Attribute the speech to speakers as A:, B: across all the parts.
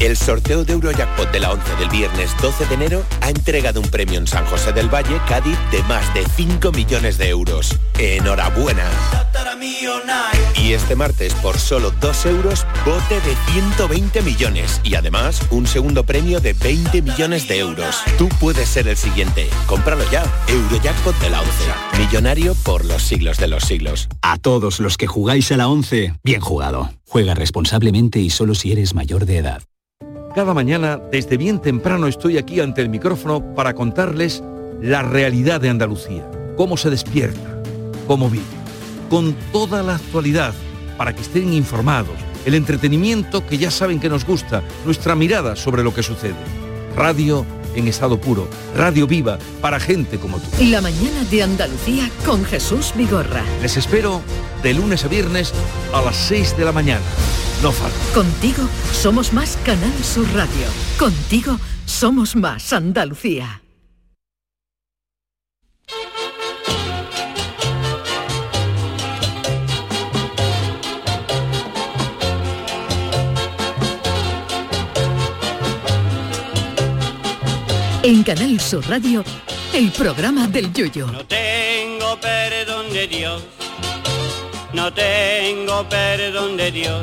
A: El sorteo de Eurojackpot de la 11 del viernes 12 de enero ha entregado un premio en San José del Valle, Cádiz, de más de 5 millones de euros. ¡Enhorabuena! Y este martes, por solo 2 euros, bote de 120 millones. Y además, un segundo premio de 20 millones de euros. Tú puedes ser el siguiente. Cómpralo ya. Eurojackpot de la 11. Millonario por los siglos de los siglos.
B: A todos los que jugáis a la 11, bien jugado. Juega responsablemente y solo si eres mayor de edad.
C: Cada mañana, desde bien temprano, estoy aquí ante el micrófono para contarles la realidad de Andalucía, cómo se despierta, cómo vive, con toda la actualidad, para que estén informados, el entretenimiento que ya saben que nos gusta, nuestra mirada sobre lo que sucede. Radio en estado puro, radio viva para gente como tú.
D: La mañana de Andalucía con Jesús Vigorra.
C: Les espero de lunes a viernes a las 6 de la mañana. No falta.
D: Contigo somos más Canal Sur Radio. Contigo somos más Andalucía. En Canal Sur Radio, el programa del Yoyo.
E: No tengo perdón de Dios, no tengo perdón de Dios,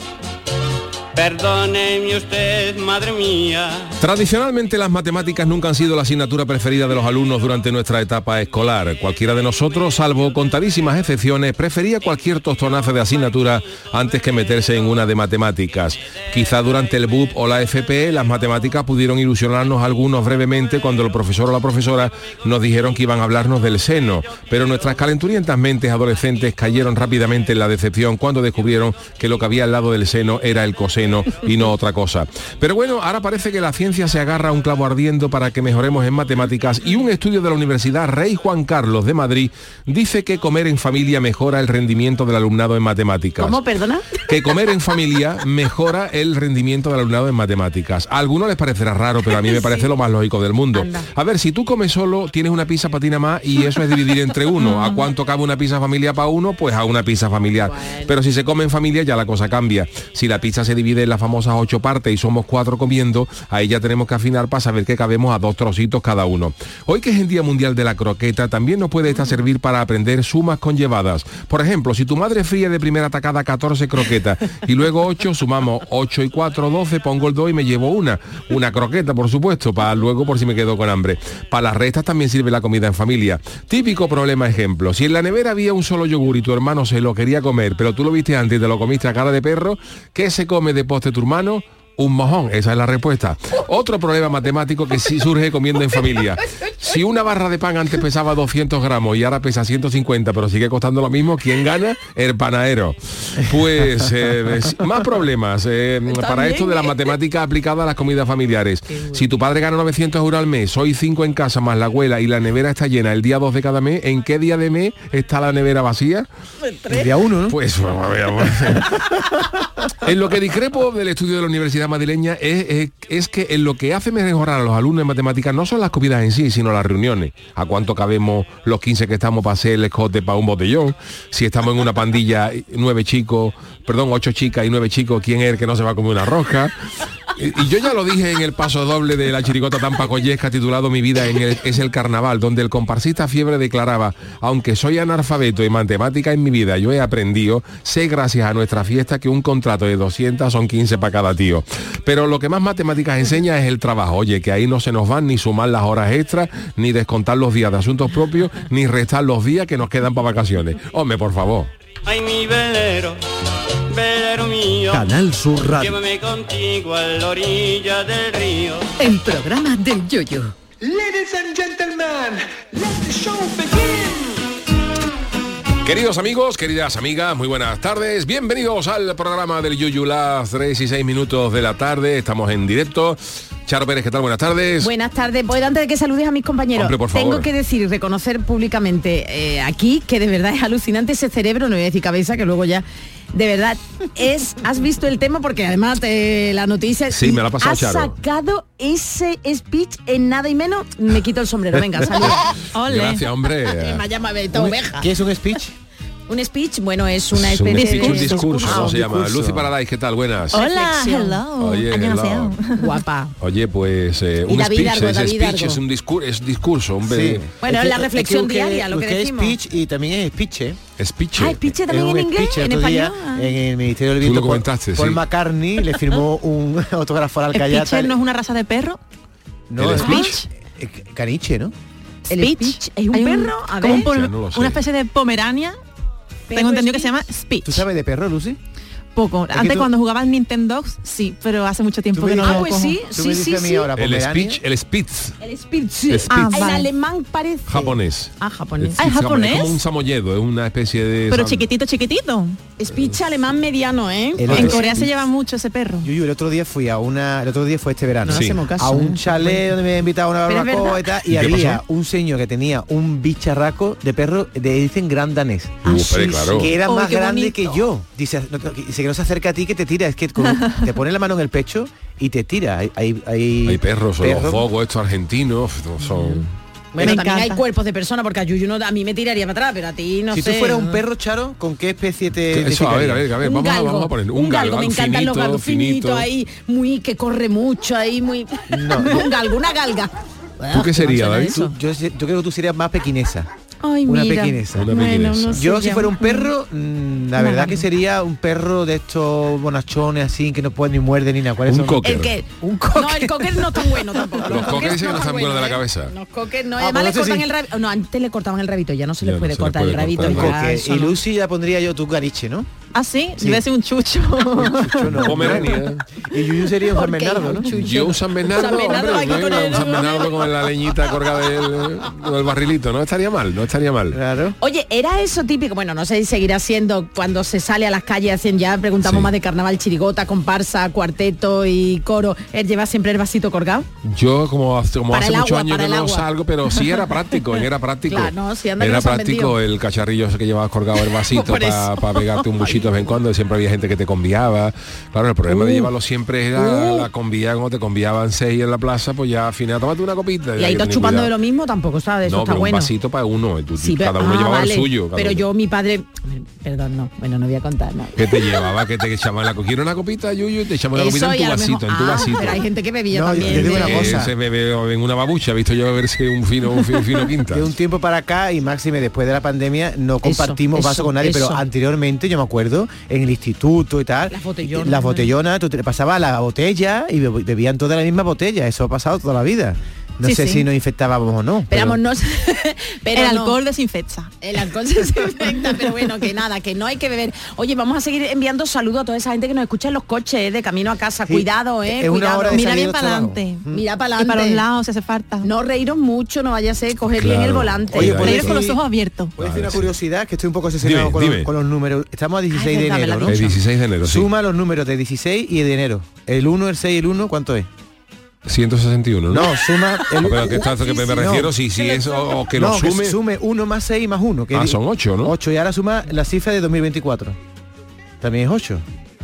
E: Perdóneme usted, madre mía.
F: Tradicionalmente las matemáticas nunca han sido la asignatura preferida de los alumnos durante nuestra etapa escolar. Cualquiera de nosotros, salvo contadísimas excepciones, prefería cualquier tostonazo de asignatura antes que meterse en una de matemáticas. Quizá durante el BUP o la FP las matemáticas pudieron ilusionarnos algunos brevemente cuando el profesor o la profesora nos dijeron que iban a hablarnos del seno, pero nuestras calenturientas mentes adolescentes cayeron rápidamente en la decepción cuando descubrieron que lo que había al lado del seno era el coseno y no otra cosa. Pero bueno, ahora parece que la ciencia se agarra a un clavo ardiendo para que mejoremos en matemáticas y un estudio de la Universidad Rey Juan Carlos de Madrid dice que comer en familia mejora el rendimiento del alumnado en matemáticas.
G: ¿Cómo, perdona?
F: Que comer en familia mejora el rendimiento del alumnado en matemáticas. A algunos les parecerá raro, pero a mí me parece lo más lógico del mundo. A ver, si tú comes solo, tienes una pizza patina más y eso es dividir entre uno. ¿A cuánto cabe una pizza familia para uno? Pues a una pizza familiar. Pero si se come en familia ya la cosa cambia. Si la pizza se divide en las famosas ocho partes y somos cuatro comiendo, ahí ya tenemos que afinar para saber que cabemos a dos trocitos cada uno. Hoy que es el Día Mundial de la Croqueta, también nos puede esta servir para aprender sumas conllevadas. Por ejemplo, si tu madre fríe de primera atacada 14 croquetas y luego 8, sumamos 8 y 4, 12, pongo el 2 y me llevo una. Una croqueta, por supuesto, para luego por si me quedo con hambre. Para las restas también sirve la comida en familia. Típico problema ejemplo. Si en la nevera había un solo yogur y tu hermano se lo quería comer, pero tú lo viste antes y te lo comiste a cara de perro, ¿qué se come de postre tu hermano? Un mojón, esa es la respuesta. Otro problema matemático que sí surge comiendo en familia. Si una barra de pan antes pesaba 200 gramos y ahora pesa 150, pero sigue costando lo mismo, ¿quién gana? El panadero. Pues eh, más problemas eh, para esto de la matemática aplicada a las comidas familiares. Si tu padre gana 900 euros al mes, hoy 5 en casa más la abuela y la nevera está llena el día 2 de cada mes, ¿en qué día de mes está la nevera vacía?
H: El día 1, ¿no?
F: Pues vamos a ver. En lo que discrepo del estudio de la Universidad Madrileña es, es- que en lo que hace mejorar a los alumnos en matemáticas no son las comidas en sí, sino las reuniones. A cuánto cabemos los 15 que estamos para hacer el escote para un botellón. Si estamos en una pandilla, nueve chicos, perdón, ocho chicas y nueve chicos, ¿quién es el que no se va a comer una rosca? Y y yo ya lo dije en el paso doble de la chirigota Tampa Collesca titulado Mi vida en el- es el carnaval, donde el comparsista Fiebre declaraba, aunque soy analfabeto en matemática en mi vida, yo he aprendido, sé gracias a nuestra fiesta que un contrato de 200 son 15 para cada tío. Pero lo que más matemáticas enseña es el trabajo, oye, que ahí no se nos van ni sumar las horas extras, ni descontar los días de asuntos propios, ni restar los días que nos quedan para vacaciones. Hombre, por favor.
E: Velero mío.
H: Canal Sur Radio.
E: Llévame contigo a la orilla del río.
D: El programa del yoyo.
G: Ladies and gentlemen, let the show begin.
F: Queridos amigos, queridas amigas, muy buenas tardes. Bienvenidos al programa del Yuyu las 3 y 6 minutos de la tarde. Estamos en directo. Charo Pérez, ¿qué tal? Buenas tardes.
I: Buenas tardes. Pues antes de que saludes a mis compañeros,
F: Hombre, por favor.
I: tengo que decir y reconocer públicamente eh, aquí que de verdad es alucinante ese cerebro, no voy a decir cabeza, que luego ya. De verdad, es, has visto el tema porque además te, la noticia.
F: Sí, me la ha pasado
I: Has
F: Charo.
I: sacado ese speech en nada y menos. Me quito el sombrero. Venga, saluda.
F: Gracias, hombre.
I: Me llama Beto
H: Un-
I: Oveja.
H: ¿Qué es un speech?
I: Un speech, bueno, es una
F: Es un
I: especie
F: speech, un
I: de
F: discurso,
I: Ah,
F: ¿cómo
I: un
F: se llama?
H: discurso.
F: Lucy Paradise, ¿qué tal? Buenas.
I: Hola,
J: hello.
F: Oye, hello.
I: Guapa.
F: Oye, pues eh, un
I: David
F: speech,
I: Argo, David
F: speech
I: Argo.
F: es un discurso, es discurso, un be-
I: Bueno,
H: Es
I: la reflexión diaria, lo que decimos.
H: speech y también es speech, ¿eh?
F: speech.
I: Ah, speech también
H: Es
I: en
H: un
I: inglés,
H: speech.
I: en
H: El otro día,
I: español.
H: En el Ministerio del
F: Tú lo
H: Viento, Paul-
F: comentaste,
H: Paul
F: sí.
H: McCartney le firmó un autógrafo al Alcayata.
J: ¿Speech no es una raza de perro?
H: No, es
F: speech.
H: eh, Caniche, ¿no?
I: El speech es un perro, a ver.
J: un una especie de pomerania. Tengo entendido que se llama Speech.
H: ¿Tú sabes de perro, Lucy?
J: Poco. Antes
H: tú-
J: cuando jugaba al Nintendo, sí, pero hace mucho tiempo que no
H: dices-
J: lo
I: Ah, pues
J: cojo.
I: sí,
H: Tú
I: sí,
H: me dices
I: sí,
H: a mí
I: sí.
H: ahora,
F: El speech, el Spitz,
I: El speech.
F: Speech.
J: Ah, vale.
I: alemán parece.
F: japonés.
I: Ah, japonés.
J: Ah, ¿es
F: Es
J: japonés?
F: como un samoyedo, es una especie de...
J: Pero chiquitito, chiquitito.
I: Speech alemán mediano, ¿eh?
H: El
J: En Corea se lleva mucho ese perro.
H: Yuyu, el otro día fui a una, el otro día fue este verano,
I: No
F: Sí.
I: hacemos caso.
H: a un
I: ¿eh?
H: chalet donde me había invitado a una barbacoa y tal, y,
F: ¿Y qué
H: había
F: pasó?
H: un señor que tenía un bicharraco de perro, de dicen gran danés.
F: Uh, claro.
H: que era
J: Oh,
H: más grande
J: bonito.
H: que yo. Dice, no, no, dice que no se acerca a ti que te tira, es que con- te pone la mano en el pecho y te tira. Hay, hay, hay,
F: Hay perros, o los
H: perros.
F: fogos estos argentinos, son...
I: Bueno,
J: Me
I: también hay cuerpos de personas, porque a Yuyu no, a mí me tiraría para atrás, pero a ti no
H: si
I: sé.
H: tú fueras un perro, Charo, ¿con qué especie te
F: Eso, a ver, a ver, a ver,
I: Un
F: vamos, a,
I: galgo,
F: vamos a poner
I: un galgo, me encantan
F: finito,
I: los galgos finitos
F: finito.
I: ahí, muy que corre mucho ahí, muy
H: No.
I: un galgo, una galga.
F: ¿Tú qué sería,
I: suena
F: David?
H: yo, yo creo que tú serías más pequinesa.
I: Ay,
H: Una
I: mira.
H: pequinesa.
F: Una
I: Bueno, no
H: Yo si fuera un perro, mm, la
J: Una
H: verdad
J: gamba.
H: que sería un perro de estos bonachones así que no puede ni muerde ni nada. ¿Cuáles
F: Un
H: son?
F: cocker.
I: El que
H: Un
I: No, el cocker no está bueno tampoco.
F: Los cockers dicen que no están buenos de la
I: ¿eh?
F: cabeza.
I: Los cockers no,
H: Ah,
I: además
H: pues
I: le cortan
H: sí.
I: el rabito. No, antes le cortaban el rabito, ya no se
F: Ya
I: le
F: no
I: puede
F: se le
I: cortar
F: puede
I: el rabito.
H: Cocker. Y
I: no.
H: Lucy ya pondría yo tu caniche, ¿no?
J: Ah, sí,
H: Sí.
J: iba a decir un chucho.
H: Chucho no.
F: Pomerania.
H: Y Yuyu sería un San
I: ¿Por qué,
H: Bernardo? ¿no?
I: Chucho.
F: Yo un San Bernardo,
I: San Bernardo,
F: hombre, un San Bernardo con la leñita colgada del, del barrilito, no estaría mal, no estaría mal.
H: Claro.
I: Oye, era eso típico, bueno, no sé si seguirá siendo cuando se sale a las calles, hacen ya, preguntamos
F: Sí.
I: más de carnaval, chirigota, comparsa, cuarteto y coro, él lleva siempre el vasito colgado.
F: Yo como hace, como hace muchos años que no
I: agua.
F: salgo, pero sí era práctico, era práctico.
I: Claro, no, sí, anda que
F: era práctico el cacharrillo que llevabas colgado el vasito para
I: eso.
F: pegarte un buchito de vez en cuando, siempre había gente que te conviaba. Claro, el problema de
I: Uh.
F: llevarlo siempre era
I: Uh.
F: la convía, como te conviaban seis en la plaza, pues ya al final tómate una copita.
I: Y ahí estás chupando de lo mismo, tampoco sabes, eso
F: No,
I: está
F: pero
I: bueno.
F: un vasito para uno, tú-
I: Sí,
F: cada
I: pero-
F: uno
I: ah,
F: llevaba
I: vale.
F: el suyo.
I: Pero
F: uno.
I: yo, mi padre, perdón, no, bueno, no voy a contar, no.
F: ¿Qué te llevaba? que te echaban la coquilla una copita, Yuyu? Te echamos la copita en tu
I: a
F: vasito,
I: mejor-
F: en tu
I: ah,
F: vasito.
I: Pero hay gente que bebía
H: No, yo
I: también.
H: te digo
I: de-
H: una cosa.
F: Eh, se bebe en una babucha, he visto yo un fino, un fino, un fino quinta.
H: De un tiempo para acá y máxime después de la pandemia no compartimos
I: eso,
H: vaso con nadie, pero anteriormente yo me acuerdo en el instituto y tal.
I: Las botellonas.
H: Las botellonas, tú te pasabas la botella y beb- bebían toda la misma botella, eso ha pasado toda la vida. No
J: Sí,
H: sé
J: sí.
H: si nos infectábamos o no.
I: Esperamos, no sé, pero
J: el
I: no.
J: alcohol desinfecta.
I: El alcohol se desinfecta, pero bueno, que nada, que no hay que beber. Oye, vamos a seguir enviando saludos a toda esa gente que nos escucha en los coches, eh, de camino a casa.
H: Sí,
I: Cuidado, eh.
H: es una
I: cuidado.
H: hora de
J: Mira bien para adelante.
I: Mira para adelante.
J: para los lados si hace falta.
I: No reíros mucho, no vaya a ser coger bien el volante.
H: Oye,
F: Oye,
H: pues
J: Reír con los ojos abiertos.
H: Voy a decir una curiosidad, que estoy un poco obsesionado
F: Dime,
H: con, los,
F: dime.
H: con los números. Estamos a 16
I: Ay,
H: de enero, ¿no?
I: has
F: El 16 de enero, sí.
H: Suma los números de 16 y de enero. El 1, el 6 y el 1, ¿cuánto es?
F: 161, ¿no?
H: No, suma el
F: No, pero que está que me, me
H: No.
F: refiero si si es o, o que
H: no,
F: lo sume.
H: que sume 1 más 6 más 1. Que
F: Ah, son 8, ¿no?
H: 8 y ahora suma la cifra de 2024. También es 8.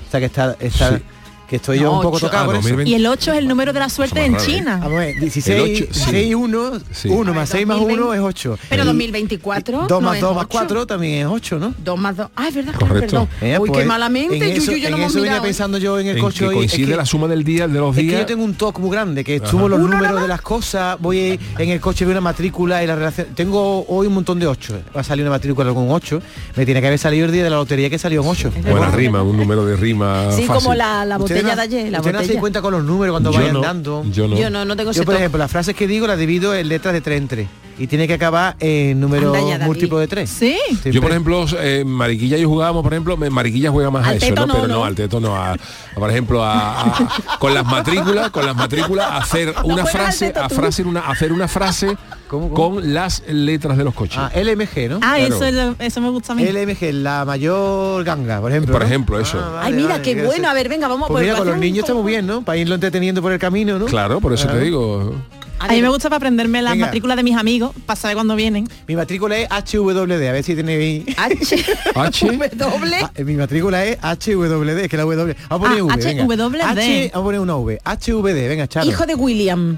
H: O sea que está, está
F: Sí.
H: Que estoy yo
I: No,
H: un poco
I: ocho.
H: tocado
F: Ah,
H: con eso.
F: 2020.
J: Y el 8 es el número de la suerte en. China.
H: Vamos a ver, 16,
F: El ocho, sí.
H: 16 y 1,
F: Sí.
H: 1 más 6 más 1 es 8.
I: Pero 2024
H: 2
I: no
H: más
I: es
H: 2 más
I: ocho.
H: 4 también es 8, ¿no?
I: 2 más 2. Ah, es verdad,
F: Correcto.
I: perdón.
H: Eh,
I: Uy,
H: pues,
I: qué malamente.
H: En eso,
I: Yuyu, yo
H: en
I: no hemos
H: eso venía
I: mirado.
H: pensando yo en el
F: En
H: coche
F: que
H: hoy.
F: coincide
H: es que,
F: la suma del día de los
H: es que
F: días.
H: yo tengo un toque muy grande, que sumo los números de las cosas, voy en el coche, veo una matrícula y la relación. Tengo hoy un montón de 8. Va a salir una matrícula con 8. Me tiene que haber salido el día de la lotería que salió en 8.
F: Buena rima, un número de rima
I: Sí, como la, la
H: Ustedes
I: botella
H: no-
I: de ayer. La
H: ustedes no se
I: botella.
H: cuenta con los números cuando
F: Yo
H: vayan
F: no,
H: dando.
F: Yo no.
I: Yo no, no tengo
H: Yo, por ejemplo, las frases que digo las divido en letras de 3 en 3. Y tiene que acabar en número múltiplo de 3.
J: Sí.
F: Yo, por ejemplo, eh, Mariquilla y yo jugábamos, por ejemplo, Mariquilla juega más
I: Al
F: a eso,
I: teto
F: ¿no?
I: no,
F: Pero no, al teto no. A, a, por ejemplo, a, a- con las matrículas, con las matrículas, hacer una frase,
I: teto
F: a frase una, hacer una frase
H: ¿Cómo, cómo?
F: con las letras de los coches.
H: Ah, LMG, ¿no?
J: Ah,
F: Claro.
J: eso, es lo- eso me gusta a mí.
H: LMG, la mayor ganga, por ejemplo.
F: Por
H: ¿no?
F: ejemplo, eso.
H: Ah,
I: Ay, mira,
H: vale,
I: qué bueno.
H: hacer-
I: A ver, venga, vamos
H: Pues
I: a
H: mira, con los niños está muy bien, ¿no? Para irlo entreteniendo por el camino, ¿no?
F: Claro, por eso te digo.
J: A mí me gusta para aprenderme las
H: Venga.
J: matrículas de mis amigos, para saber cuándo vienen.
H: Mi matrícula es HWD, a ver si tenéis...
I: H.
F: H.
I: W.
H: Ah, mi matrícula es HWD, es que la W. Vamos a poner
J: Ah,
H: V, venga.
J: HWD.
H: H, vamos a poner una V. HVD, venga, Charo.
I: Hijo de William.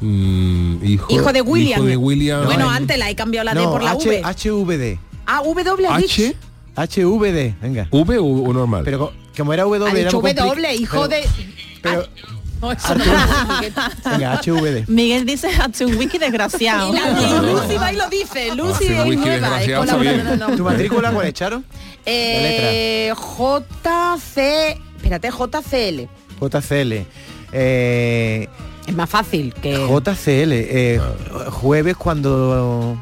F: Mm, hijo,
I: Hijo de William.
F: Hijo de William.
I: Bueno, antes la he cambiado la D
H: no,
I: por la
H: H,
I: V.
H: HVD.
I: Ah, W
F: H.
H: HVD, venga.
F: V o, o normal.
H: Pero co- como era W,
I: Ha
H: era
I: dicho W, hijo
H: pero-
I: de...
H: Pero,
I: No, eso no me
H: venga, HVD.
J: Miguel dice hazte un wiki desgraciado.
I: Lucy va y lo dice. Lucy es
F: wiki
I: nueva, es
F: desgraciado, está
I: colaboradora,
F: bien.
I: no, no.
H: ¿Tu matrícula cuál es, Charo?
I: Eh, JC... Espérate, JCL.
H: JCL. Eh,
I: Es más fácil que...
H: JCL. eh, jueves cuando...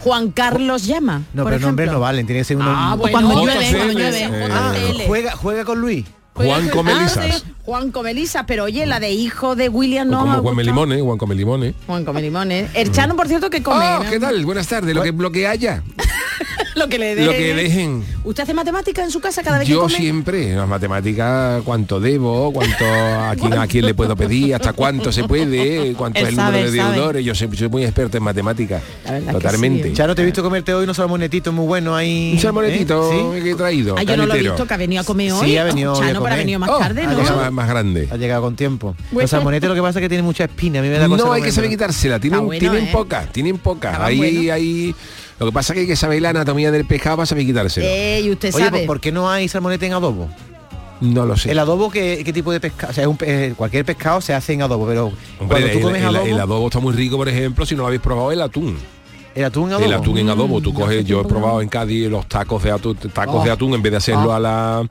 I: Juan Carlos llama.
H: No,
I: por
H: pero nombres
I: ejemplo.
H: no valen, tiene que ser uno...
I: Ah, bueno,
J: cuando llueve, cuando llueve.
F: Eh,
H: Ah, juega, juega con Luis.
F: Juan
I: Ah,
F: Comelizas.
I: sí, Juan Comelisa, pero oye, la de hijo de William no
F: como Juan. Melimone, Juan Comelimone.
I: Juan Comelimones. El Chano, por cierto, que come.
F: Oh. ¿qué tal? Buenas tardes. Lo que, lo que haya.
I: Lo que le dejen.
F: Lo que dejen.
I: ¿Usted hace matemáticas en su casa cada vez que
F: Yo
I: come?
F: siempre, las matemáticas, cuánto debo, cuánto a quién, a quién le puedo pedir, hasta cuánto se puede, cuánto
J: Él
F: es el
J: sabe,
F: número de deudores. Yo soy, soy muy experto en matemáticas.
I: Que
F: Totalmente.
I: sí.
H: Charo, te he visto comerte hoy unos salmonetitos muy buenos ahí.
F: Un salmonetito
H: ¿eh?
F: que he traído.
I: Ah, yo no lo he visto, que ha venido a comer
H: Sí,
I: hoy.
H: ha venido
I: Chano, pero ha
H: comer.
I: venido más
F: Oh,
I: tarde,
F: más, más grande.
H: Ha llegado con tiempo.
I: Bueno.
H: Los salmonetes lo que pasa es que tienen mucha espina. A mí me da cosa
F: No hay que saber quitársela, tienen,
I: bueno,
F: tienen
I: ¿eh?
F: pocas, tienen pocas. Ahí, ahí. Lo que pasa es que hay que saber la anatomía del pescado para saber quitárselo.
I: Eh, y usted
H: Oye,
I: sabe.
H: ¿por qué no hay salmonete en adobo?
F: no lo sé.
H: ¿El adobo qué, qué tipo de pescado? O sea, es un pe- eh, cualquier pescado se hace en adobo, pero
F: Hombre,
H: cuando tú
F: el,
H: comes
F: el-
H: adobo,
F: el adobo está muy rico, por ejemplo, si no lo habéis probado, el atún.
H: el atún en adobo.
F: El atún en adobo, tú
I: Mm,
F: coges, yo he probado en Cádiz los tacos de atún, tacos
H: Oh.
F: de atún, en vez de hacerlo
H: Oh.
F: a la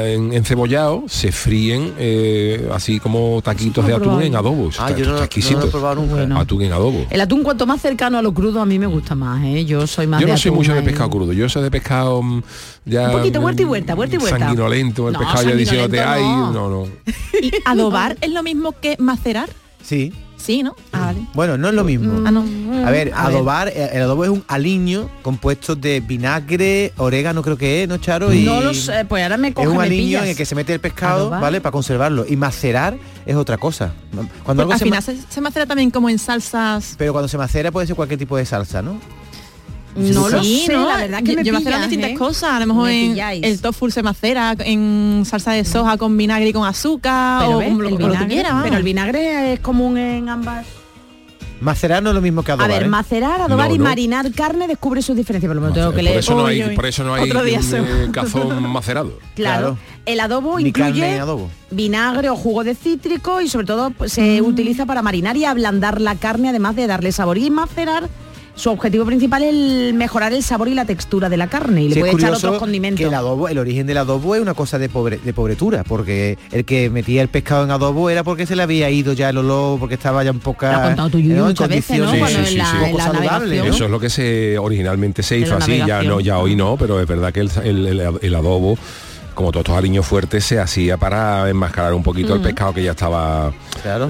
F: en, encebollado, se fríen eh, así como taquitos de atún en adobo.
H: Ah,
F: está,
H: yo no,
F: está
H: no
F: exquisito.
H: lo he probado nunca.
I: Bueno.
F: Atún en adobo.
I: El atún cuanto más cercano a lo crudo a mí me gusta más, ¿eh? Yo soy más
F: Yo
I: de
F: no soy
I: atún
F: mucho de
I: ahí.
F: pescado crudo, yo soy de pescado mm, ya
I: Un poquito,
F: mm,
I: vuelta y vuelta, vuelta y vuelta.
F: Sanguinolento, el
I: No,
F: pescado ya diciéndote, ay, no, no.
J: ¿Y adobar es lo mismo que macerar?
H: Sí.
J: Sí, ¿no? Ah, vale.
H: Bueno, no es lo mismo.
J: Ah, no.
H: A ver,
I: A
H: adobar, eh, el adobo es un aliño compuesto de vinagre, orégano creo que es, ¿no, Charo? Y
I: No lo sé, pues ahora me
H: es
I: coge,
H: un
I: me
H: aliño
I: pillas.
H: en el que se mete el pescado,
I: Adobar.
H: ¿vale? Para conservarlo. Y macerar es otra cosa. Cuando algo
J: Pues al
H: se
J: final
H: ma-
J: se, se macera también como en salsas.
H: Pero cuando se macera puede ser cualquier tipo de salsa, ¿no?
I: No lo
J: Sí,
I: sé,
J: ¿no?
I: la verdad que me
J: Yo
I: pillas,
J: distintas
I: ¿eh?
J: cosas. A lo mejor
I: Me
J: en el tofu se macera en salsa de soja con vinagre y con azúcar
I: Pero,
J: o
I: ves, el
J: como lo que
I: vinagre,
J: quieras,
I: pero el
J: vamos.
I: vinagre es común en ambas.
H: Macerar no es lo mismo que
I: A
H: adobar.
I: ver,
H: ¿eh?
I: macerar, adobar
F: No,
I: y
F: no.
I: marinar carne descubre sus diferencias, pero me lo tengo que
F: por
I: leer.
F: eso no hay, por eso no hay
J: Otro día
F: un,
J: se-
F: eh, cazón macerado.
I: Claro.
H: Claro.
I: El adobo
H: Ni
I: incluye
H: adobo.
I: vinagre o jugo de cítrico y sobre todo pues, se utiliza para marinar y ablandar la carne, además de darle sabor y macerar su objetivo principal es el mejorar el sabor y la textura de la carne y le
H: Sí,
I: puede echar otros condimentos.
H: Que el adobo, el origen del adobo es una cosa de pobre, de pobretura, porque el que metía el pescado en adobo era porque se le había ido ya el olor, porque estaba ya un poco en condiciones.
F: Eso es lo que se originalmente se hizo así, ya no, ya hoy no, pero es verdad que el, el- el- el adobo, como todos estos aliños fuertes, se hacía para enmascarar un poquito el pescado que ya estaba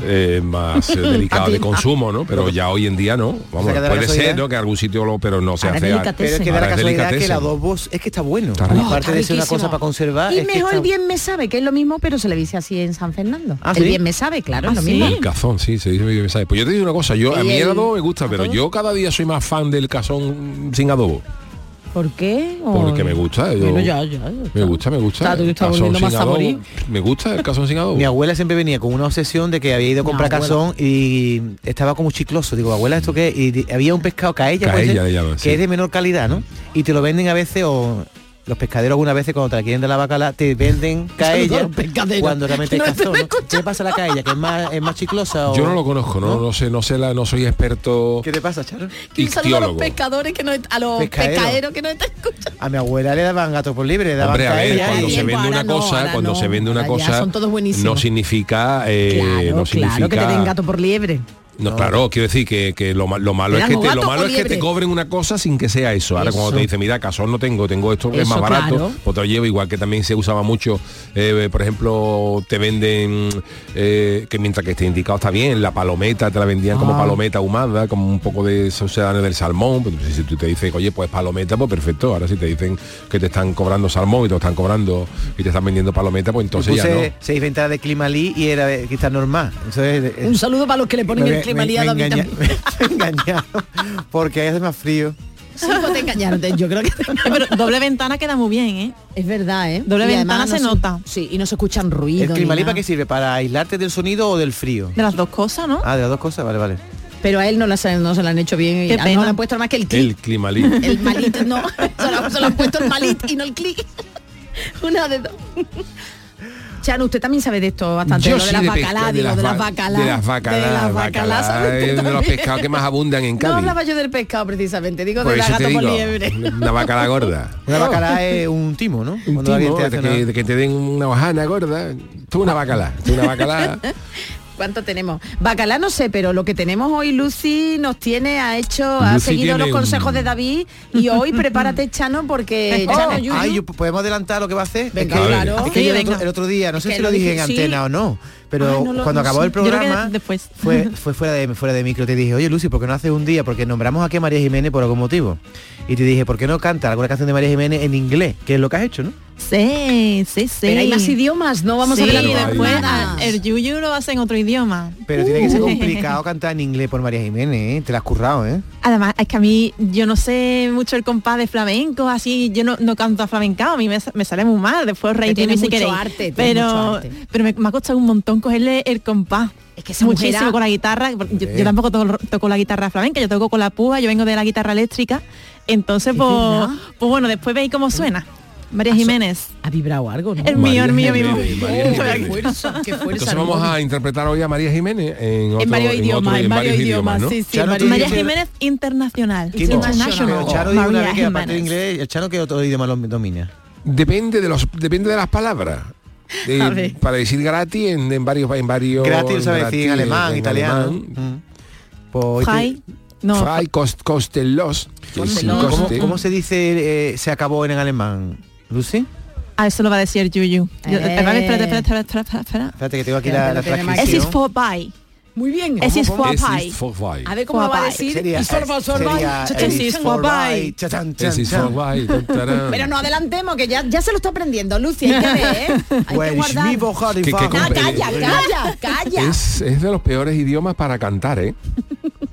F: eh, más eh, delicado de consumo, ¿no? Pero ya hoy en día no. Vamos,
H: sea, que
F: puede ser, ¿no? Que algún sitio lo, pero no se
H: Ahora
F: hace.
H: Pero es que da la
F: es
H: casualidad que el adobo es que está bueno.
F: Está.
H: Aparte de ser una cosa para conservar.
I: Y
H: es que
I: mejor
H: está-
I: bien me sabe, que es lo mismo, pero se le dice así en San Fernando.
H: ¿Ah,
I: el
H: sí?
I: bien me sabe, claro,
H: ¿Ah,
I: es lo mismo.
F: El cazón, sí, se dice bien, ¿sabes? Pues yo te digo una cosa, yo a mí el- adobo me gusta, pero yo cada día soy más fan del cazón sin adobo.
I: ¿Por qué?
F: Porque me gusta. yo-
I: Bueno, ya, ya, ya
F: Me gusta, me gusta.
I: Está, estás volviendo más.
F: Me gusta el cazón sin adobo.
H: Mi abuela siempre venía con una obsesión de que había ido a comprar cazón y estaba como chicloso. Digo, abuela, ¿esto qué? es?". Y había un pescado caella,
F: Caella
H: ser,
F: le llaman,
H: que
F: sí.
H: es de menor calidad, ¿no? Y te lo venden a veces o los pescaderos algunas veces cuando te la quieren de la bacala te venden caella cuando realmente es
I: No te
H: cazón. ¿no? ¿Qué le pasa a la caella? ¿Que es más, es más chiclosa? O...
F: Yo no lo conozco, no, no sé, no sé la, no soy experto.
H: ¿Qué te pasa, Charo?
I: Un saludo a los pescadores que no a los
H: Pescaderos.
I: pescaderos que no están escuchando.
H: A mi abuela le daban gato por libre, le daban
F: Hombre, a ver,
H: caella
F: cuando
H: y-
F: se vende una cosa, cuando se vende una cosa,
I: son todos buenísimos.
F: no significa, eh,
I: Claro,
F: no significa.
I: claro que te den gato por liebre.
F: No, claro, quiero decir que, que lo, ma- lo malo es que te, lo malo es que te cobren una cosa sin que sea eso. Ahora cuando te dice, mira, cazón no tengo, tengo esto que es más barato,
I: claro.
F: pues te lo llevo igual que también se usaba mucho, eh, por ejemplo, te venden eh, que mientras que esté indicado está bien, la palometa te la vendían como
I: Ah.
F: palometa ahumada, como un poco de sucedáneo del salmón. Pues, si tú te dices, oye, pues palometa, pues perfecto. Ahora si te dicen que te están cobrando salmón y te lo están cobrando y te están vendiendo palometa, pues entonces ya no.
H: seis ventanas de climalí y era eh, que está normal. Entonces,
I: Un saludo para los que le ponen el
H: me- me engaña- engañaron porque ahí hace más frío.
I: Sí, pues te engañaron. Yo creo que
J: Pero doble ventana queda muy bien, ¿eh?
I: es verdad, ¿eh?
J: Doble
I: Y
J: ventana se
I: no
J: nota.
I: Sí, y no se escuchan ruidos.
H: ¿El para qué sirve? ¿Para aislarte del sonido o del frío?
J: De las dos cosas, ¿no?
H: Ah, de las dos cosas, vale, vale.
I: Pero a él no, las- no se lo han hecho bien. y
J: Qué
I: a- no le han puesto más que el clic.
F: El climalí.
I: El malit no, se lo, se lo han puesto el malit y no el clic. Una de dos. Chano, usted también sabe de esto bastante,
F: Yo
I: lo de
F: sí
I: las
F: de
I: bacalá,
F: de
I: digo,
F: las
I: de las
F: ba-
I: bacalá.
F: de las bacalá,
I: de las bacalá,
F: bacalá,
I: ¿sabe usted
F: es de los pescados que más abundan en
I: No
F: Cádiz.
I: hablaba yo del pescado precisamente, digo
F: Por
I: de la gato por liebre.
F: una bacala gorda.
H: Una bacalá es un timo, ¿no?
F: Un
H: Cuando alguien
F: timo,
H: te
F: de
H: hace
F: que,
H: una-
F: de que te den una hojana gorda. Tú una bacala. Tú una bacala.
I: ¿Cuánto tenemos? Bacalá no sé, pero lo que tenemos hoy, Lucy nos tiene, ha hecho, ha seguido los
F: un-
I: consejos de David y hoy prepárate, Chano, porque
H: Oh,
I: Chano Yuyu-
H: ay, ¿podemos adelantar lo que va a hacer?
I: Venga,
H: es que,
I: claro.
H: es que
I: Sí,
H: yo el,
I: venga.
H: otro, el otro día, no
I: Es
H: sé
I: que
H: si
I: lo
H: dije
I: dije,
H: en
I: sí.
H: antena o no, pero
J: Ay, no lo-
H: cuando
J: no
H: acabó
J: sé.
H: el programa
J: después.
H: fue, fue fuera de fuera de micro, te dije, oye Lucy, ¿por qué no haces un día? Porque nombramos aquí a María Jiménez por algún motivo. Y te dije, ¿por qué no canta alguna canción de María Jiménez en inglés? Que es lo que has hecho, ¿no?
J: Sí, sí, sí.
I: Pero hay más idiomas, no vamos
J: sí,
I: a ver
F: Pero hay-
J: después ah, el yuyu lo hace en otro idioma.
H: Pero tiene que ser
J: Uh.
H: complicado cantar en inglés por María Jiménez, ¿eh? Te la has currado, ¿eh?
J: Además, es que a mí, yo no sé mucho el compás de flamenco, así, yo no, no canto a flamencado, a mí me, me sale muy mal, después reír
I: tiene
J: si
I: mucho
J: queréis.
I: arte,
J: pero
I: mucho arte.
J: pero me, me ha costado un montón cogerle el compás.
I: Es que esa
J: Muchísimo
I: mujer ha-
J: con la guitarra, yo,
H: Eh.
J: yo tampoco toco, toco la guitarra flamenca, yo toco con la púa, yo vengo de la guitarra eléctrica, entonces pues, pues bueno, después veis cómo suena. María Jiménez.
I: Ha vibrado algo, ¿no?
J: El mío, el mío,
F: María
J: el mío.
F: Jiménez, María
I: Qué
F: Jiménez.
I: fuerza, qué fuerza.
F: Entonces vamos a interpretar hoy a María Jiménez en, otro,
I: en varios idiomas, en varios
F: varios
I: idiomas,
F: ¿no?
I: sí, sí.
J: María Jiménez Internacional.
H: ¿Qué no?
J: International.
H: Pero Charo dijo una
J: María
H: vez que aparte de inglés, que otro idioma lo domina.
F: Depende de los depende de las palabras. De- para decir gratis en, en varios en varios
H: Gratis lo sabe decir en alemán,
F: en
H: italiano.
F: alemán.
H: Mm. Pues
J: Fry. No,
F: Fry cost, costelos. sin
H: ¿Cómo, cómo se dice eh, se acabó en alemán? ¿Lucy?
J: Ah, eso lo va a decir Yuyu. Yo-
I: Eh.
J: espera, espera, espera, espera, espera, espera, espera.
H: Espérate que tengo aquí
I: Espérate,
H: la, la
I: lo tenemos
J: Es
H: transcripción.
J: is for buy.
I: Muy bien.
J: Es is for
F: Es
J: buy.
I: A ver cómo va a decir.
H: Sería,
I: Y for- for- for-
H: is chan,
F: Es is for tarán.
I: Pero no adelantemos, que ya, ya se lo está aprendiendo, Lucy, hay que ver, ¿eh? Hay que guardar.
F: Que- que
I: calla, calla, calla.
F: Es, es de los peores idiomas para cantar, ¿eh?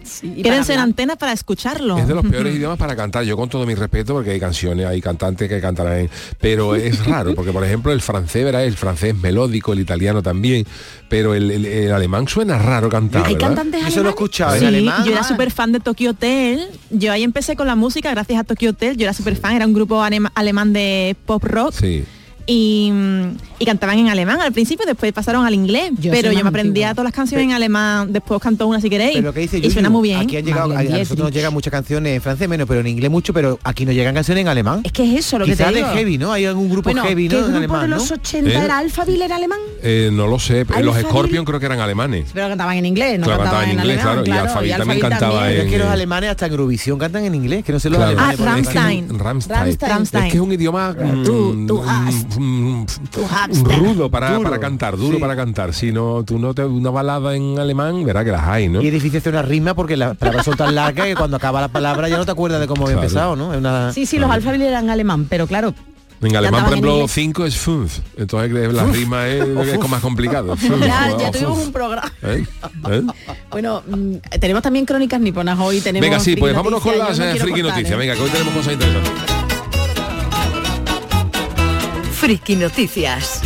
I: Sí, y
J: Quédense en antena para escucharlo.
F: Es de los peores idiomas para cantar. Yo con todo mi respeto, porque hay canciones, hay cantantes que cantarán, en- pero es raro, porque por ejemplo el francés, ¿verdad? El francés melódico, el italiano también, pero el, el- el alemán suena raro cantar,
I: Hay
F: ¿verdad?
I: cantantes
H: Yo se lo escuchado en
J: Sí,
H: alemán.
J: yo era
H: ah.
J: súper fan de Tokyo Hotel. Yo ahí empecé con la música gracias a Tokyo Hotel. Yo era súper fan, era un grupo alemán de pop rock.
F: Sí.
J: Y, mm, y cantaban en alemán al principio, después pasaron al inglés.
I: Yo
J: pero yo me aprendía
I: antigua.
J: todas las canciones en alemán, después os canto una si queréis.
H: Pero lo que dice
J: y suena muy bien.
H: Aquí han llegado, a, nosotros nos llegan muchas canciones en francés menos, pero en inglés mucho, pero aquí nos llegan canciones en alemán.
I: Es que es eso lo que te
H: de
I: digo.
H: heavy, ¿no? Hay algún grupo
I: bueno,
H: heavy,
I: ¿qué
H: ¿no? En
I: grupo
H: alemán,
I: de
H: ¿no?
I: los 80
F: ¿Eh?
I: era Alphaville era alemán?
F: Eh, no lo sé, los. Scorpion creo que eran alemanes.
I: Pero cantaban en inglés, no
F: Claro,
I: cantaban en,
F: inglés,
I: alemán,
F: claro, y Alphaville también cantaba
H: es que
F: en-
H: los alemanes hasta en Eurovisión cantan en inglés, que no sé los alemanes.
J: Ah. Rammstein.
F: Rammstein. Es que es un idioma rudo para,
H: Duro.
F: para cantar, duro
H: Sí.
F: para cantar. Si no, tú no te una balada en alemán, verá que las hay, ¿no?
H: Y es difícil hacer una rima porque las palabras son tan largas que cuando acaba la palabra ya no te acuerdas de cómo había
F: Claro.
H: empezado, ¿no? Es una...
I: Sí, sí, los Alphaville eran alemán, pero claro,
F: En alemán, por ejemplo,
I: inglés.
F: 5 es fünf. Entonces la rima es, es más complicado. Fünf,
I: ya, tuvimos un programa.
F: ¿Eh? ¿Eh?
I: Bueno, mm, tenemos también crónicas niponas hoy, tenemos
F: Venga, sí, pues vámonos con las
I: no
F: eh, friki noticias.
I: ¿eh?
F: Venga, que hoy tenemos cosas interesantes.
D: Friki Noticias.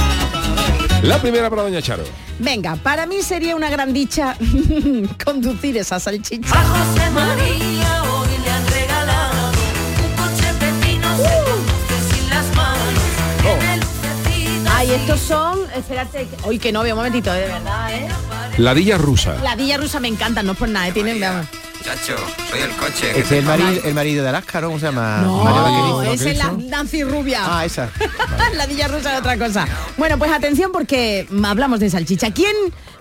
F: La primera para Doña Charo.
I: Venga, para mí sería una gran dicha conducir esa salchicha.
K: José María hoy le han regalado un coche pepino se conduce sin las manos. Lucecitas
I: Ay, estos son, espérate, hoy que no veo un momentito, de verdad, ¿eh?
F: Ladilla rusa.
I: La villa rusa me encanta, no es por nada, ¿eh? tienen.
L: Chacho, soy el coche.
H: Es el marido, el marido de Alaska, ¿no? ¿Cómo se llama?
I: No,
H: ¿no?
I: esa es la Nancy Rubia.
H: Ah, esa.
I: la villa rusa es otra cosa. Bueno, pues atención porque hablamos de salchicha. ¿Quién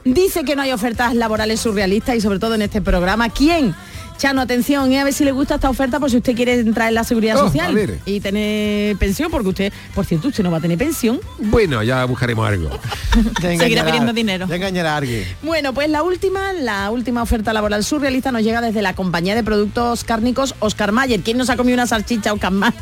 I: dice que no hay ofertas laborales surrealistas y sobre todo en este programa? ¿Quién? Chano, atención, ¿eh? a ver si le gusta esta oferta por si usted quiere entrar en la seguridad
F: Oh, a
I: social y tener pensión, porque usted, por cierto, usted no va a tener pensión.
F: Bueno, ya buscaremos algo.
J: Seguirá pidiendo dinero.
H: Ya engañará a alguien.
I: Bueno, pues la última, la última oferta laboral surrealista nos llega desde la compañía de productos cárnicos Oscar Mayer. ¿Quién nos ha comido una salchicha Oscar Mayer?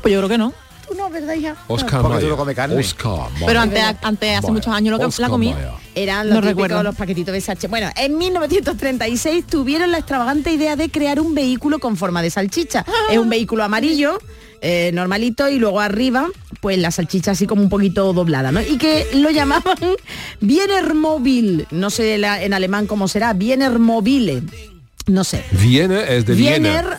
J: Pues yo creo que no.
I: Tú no, ¿verdad, hija?
F: Oscar Mayer.
H: no comes carne.
F: Oscar Mayer.
J: Pero antes, antes hace
F: Mayer.
J: muchos años lo que
F: Oscar
J: la comí.
I: Eran
J: No
I: los
J: recuerdo.
I: los paquetitos de sachet. Bueno, en 1936 tuvieron la extravagante idea de crear un vehículo con forma de salchicha. Es un vehículo amarillo, eh, normalito, y luego arriba, pues la salchicha así como un poquito doblada, ¿no? Y que lo llamaban Bienermobil. No sé la- en alemán cómo será, Bienermobile. No sé.
F: Viene es de Viena.
I: Biener, de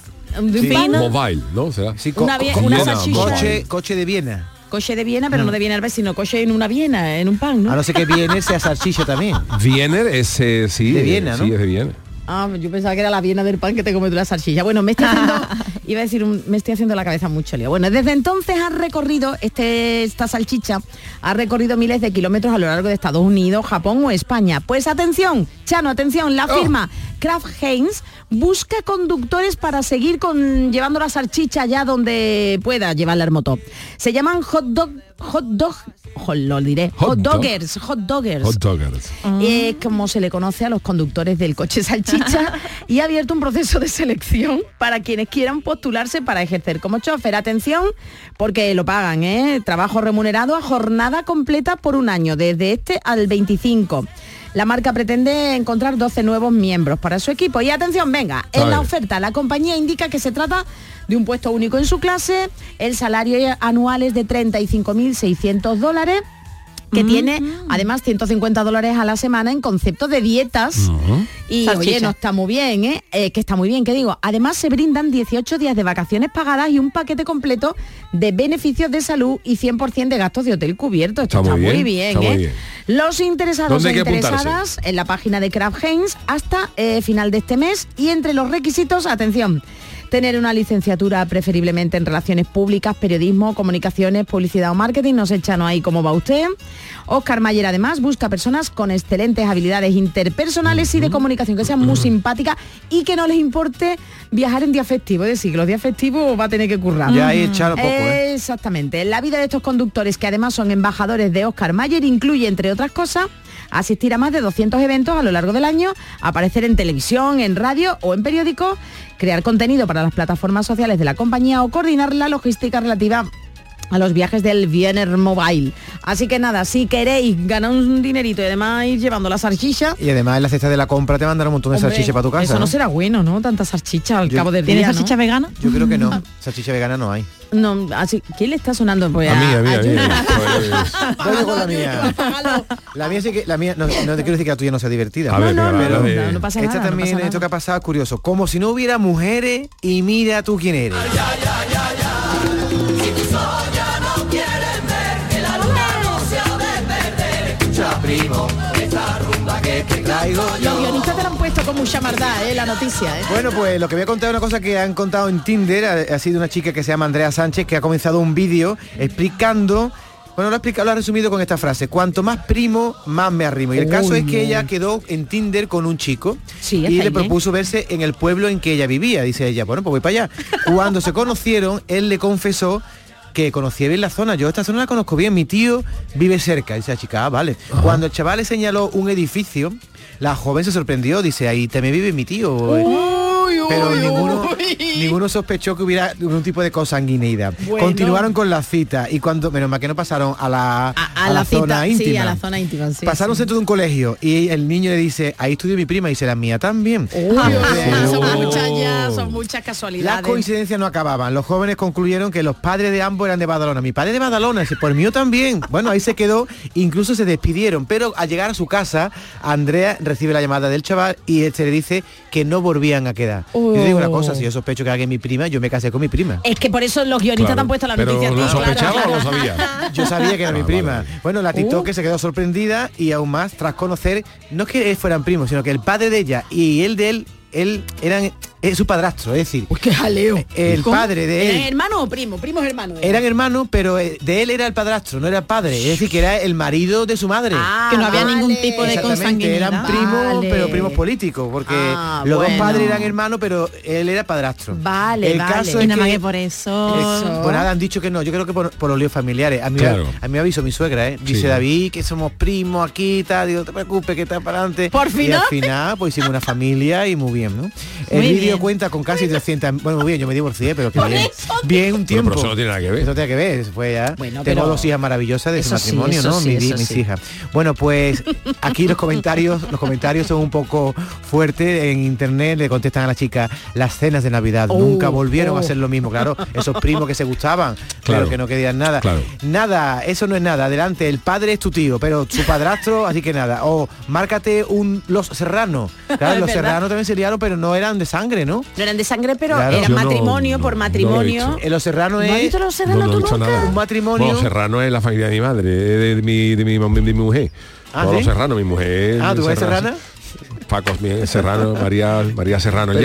H: Sí.
I: pan,
F: Mobile, ¿no? ¿Será?
H: Sí,
I: Una vie- una
F: Viena, mobile.
H: Coche, coche de Viena.
I: coche de Viena, pero no de Viena al sino coche en una Viena, en un pan, ¿no?
H: A no ser que Viena sea salchicha también.
F: Wiener es, eh, sí,
H: De
F: eh,
H: Viena, ¿no?
F: Sí, es de Viena.
I: Ah, yo pensaba que era la viena del pan que te comes tú la salchicha. Bueno, me estoy haciendo, iba a decir, un- me estoy haciendo la cabeza mucho lío. Bueno, desde entonces ha recorrido, este, esta salchicha, ha recorrido miles de kilómetros a lo largo de Estados Unidos, Japón o España. Pues atención, Chano, atención, la
F: Oh.
I: firma Kraft Heinz busca conductores para seguir con, llevando la salchicha allá donde pueda llevar la hermotop. Se llaman hot dog, hot dog, jo, lo diré, hot,
F: Hot dog.
I: doggers, hot doggers.
F: Hot doggers.
I: Eh, como se le conoce a los conductores del coche salchicha y ha abierto un proceso de selección para quienes quieran postularse para ejercer como chofer. Atención, porque lo pagan, ¿eh? Trabajo remunerado a jornada completa por un año, desde este al 25. La marca pretende encontrar 12 nuevos miembros para su equipo. Y atención, venga, en la oferta la compañía indica que se trata de un puesto único en su clase, el salario anual es de 35.600 dólares que tiene además 150 dólares a la semana en concepto de dietas. Y
J: Salchicha.
I: oye, no está muy bien, ¿eh? Eh, Que está muy bien, que digo. Además se brindan 18 días de vacaciones pagadas y un paquete completo de beneficios de salud y 100% de gastos de hotel cubierto. Esto
F: Está
I: está,
F: muy bien,
I: bien,
F: está muy
I: ¿eh?
F: bien.
I: Los interesados
F: ¿Dónde
I: e interesadas en la página de Kraft Heinz hasta eh, final de este mes y entre los requisitos, atención, tener una licenciatura preferiblemente en relaciones públicas, periodismo, comunicaciones, publicidad o marketing, nos echan ahí cómo va usted. Oscar Mayer además busca personas con excelentes habilidades interpersonales y de comunicación, que sean muy simpáticas y que no les importe viajar en día festivo, es decir, que los días festivos va a tener que currar.
H: Ya ahí echado poco, ¿eh?
I: Exactamente. La vida de estos conductores, que además son embajadores de Oscar Mayer, incluye, entre otras cosas, asistir a más de 200 eventos a lo largo del año, aparecer en televisión, en radio o en periódicos, crear contenido para las plataformas sociales de la compañía o coordinar la logística relativa a los viajes del Wiener Mobile. Así que nada, si queréis ganar un dinerito y además ir llevando la salchicha,
H: Y además en la cesta de la compra te mandan un montón de
I: hombre,
H: salchicha para tu casa.
I: Eso no,
H: ¿no?
I: será bueno, ¿no? Tanta salchicha al
H: Yo-
I: cabo del
J: ¿Tiene
I: día. ¿no?
J: salchicha vegana?
H: Yo creo que no. Salchicha vegana no hay.
I: No, así, ¿quién le está sonando? Pues
F: A mí, a mí, a mí.
I: Yuna.
F: Pues,
H: Voy yo con la mía. La mía sí que la mía no, no te quiero decir que la tuya no sea divertida.
F: A ver,
I: no, no, no, no, no pasa
H: Esta
I: nada. no
H: también,
I: pasa nada.
H: esto que ha pasado es curioso. Como si no hubiera mujeres y mira tú quién eres.
I: Los guionistas te lo han puesto con mucha maldad, ¿eh? La noticia, ¿eh?
H: Bueno, pues lo que voy a contar es una cosa que han contado en Tinder. Ha, ha sido una chica que se llama Andrea Sánchez que ha comenzado un vídeo explicando. Bueno, lo ha, explicado, lo ha resumido con esta frase. Cuanto más primo, más me arrimo. Y el caso es que ella quedó en Tinder con un chico
I: Sí,
H: y le
I: bien.
H: propuso verse en el pueblo en que ella vivía. Dice ella, bueno, pues voy para allá. Cuando se conocieron, él le confesó que conocía bien la zona. Yo esta zona la conozco bien. Mi tío vive cerca. Dice la chica, ah, vale. Cuando el chaval le señaló un edificio, la joven se sorprendió. Dice, ahí también vive mi tío. Pero ninguno, ninguno sospechó que hubiera algún tipo de consanguineidad.
I: Bueno.
H: Continuaron con la cita y cuando, menos mal que no pasaron a la,
I: A, la, cita,
H: zona
I: sí,
H: íntima.
I: a la zona íntima, sí.
H: Pasaron
I: sí.
H: centro de un colegio y el niño le dice, ahí estudió mi prima y dice, la mía también. Oh.
I: son muchas ya, son muchas
H: Las
I: casualidades.
H: coincidencias no acababan. Los jóvenes concluyeron que los padres de ambos eran de Badalona. Mi padre de Badalona, dice, por mío también. Bueno, ahí se quedó, incluso se despidieron. Pero al llegar a su casa, Andrea recibe la llamada del chaval y se le dice que no volvían a quedar. Yo digo una cosa, si yo sospecho que alguien es mi prima, yo me casé con mi prima.
I: Es que por eso los guionistas
F: Claro.
I: te han puesto la
F: Pero
I: noticia.
F: ¿lo
I: claro,
F: sospechaba o lo sabía?
H: Yo sabía que era mi
F: Ah,
H: prima.
F: vale.
H: Bueno, la TikTok se quedó sorprendida y aún más tras conocer, no es que fueran primos, sino que el padre de ella y él de él, él eran es su padrastro, es decir,
I: qué jaleo.
H: el
I: ¿Cómo?
H: padre de
I: ¿Eran
H: él
I: hermano o primo? Primos hermanos.
H: eran hermanos, pero eh, de él era el padrastro, no era el padre, es decir, que era el marido de su madre.
I: Ah,
J: que no había
I: vale.
J: ningún tipo de
H: Exactamente,
J: consanguinidad.
H: eran primos,
I: Vale.
H: pero primos políticos, porque
I: Ah,
H: los
I: bueno.
H: dos padres eran hermanos, pero él era padrastro.
I: Vale,
H: el
I: vale.
H: caso
J: Y
H: es
J: nada más
H: que
J: que por eso.
I: Eso.
H: pues nada, han dicho que no. Yo creo que por, por los líos familiares. A mí,
F: Claro.
H: a mí me avisó mi suegra, ¿eh? Dice
F: Sí.
H: David que somos primos aquí y tal. Digo, no te preocupes, que está para adelante.
I: Por
H: Y
I: final.
H: al final, pues hicimos una familia y muy bien, ¿no? El
J: Muy
H: vídeo
J: bien.
H: cuenta con casi 300... Bueno, muy bien, yo me divorcié, pero que bien. Bien un
F: Bueno,
H: tiempo.
F: pero eso no tiene nada que ver.
H: Eso tiene que ver, fue ya.
I: Bueno,
H: Tengo dos hijas maravillosas de ese
I: sí,
H: matrimonio, ¿no?
I: sí,
H: mis,
I: eso
H: mis
I: sí.
H: hijas. Bueno, pues aquí los comentarios, los comentarios son un poco fuertes. En internet le contestan a la chica, las cenas de Navidad
I: Oh,
H: nunca volvieron
I: oh.
H: a ser lo mismo. Claro, esos primos que se gustaban,
F: Claro.
H: que no querían nada.
F: Claro.
H: Nada, eso no es nada. Adelante, el padre es tu tío, pero su padrastro, así que nada. O márcate un Los Serranos. Claro, los
I: verdad.
H: Serranos también se liaron, pero no eran de sangre, ¿no?
I: No eran de sangre, pero
H: Claro.
I: eran
F: Yo
I: matrimonio
F: no-
I: por
F: no lo he
I: matrimonio.
H: En Los Serranos
I: ¿No has
H: es
I: visto los serranos
F: no
I: tú nunca?
F: nada.
H: un matrimonio.
F: Bueno, Serrano es la familia de mi madre, es de mi, de mi, de mi mujer.
H: ¿Ah,
F: Todos
H: sí?
F: los Serrano, mi mujer.
H: Ah, ¿tú eres
F: Serrano,
H: serrana?
F: Paco Serrano, María, María Serrano los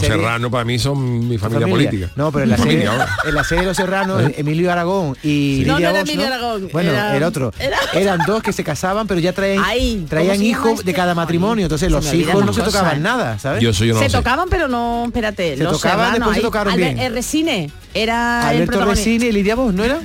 H: serie-
F: Serrano para mí son mi familia, política.
H: No, pero en la, serie, en la serie de Los Serranos, Emilio Aragón y
I: No,
H: Lidia
I: no era Emilio Aragón,
H: Bueno,
I: era-
H: el otro.
I: era-
H: Eran dos que se casaban, pero ya traían,
I: Ay,
H: traían
I: ¿cómo se llama
H: hijos
I: este?
H: de cada matrimonio. Entonces los hijos no se tocaban
I: ¿eh?
H: nada, ¿sabes?
F: Yo soy yo no
I: se tocaban, pero no, espérate.
H: Se
I: los
H: tocaban, después se tocaron bien.
I: eh, Resine era el
H: Alberto. Resini y Lidia Bosch, ¿no era?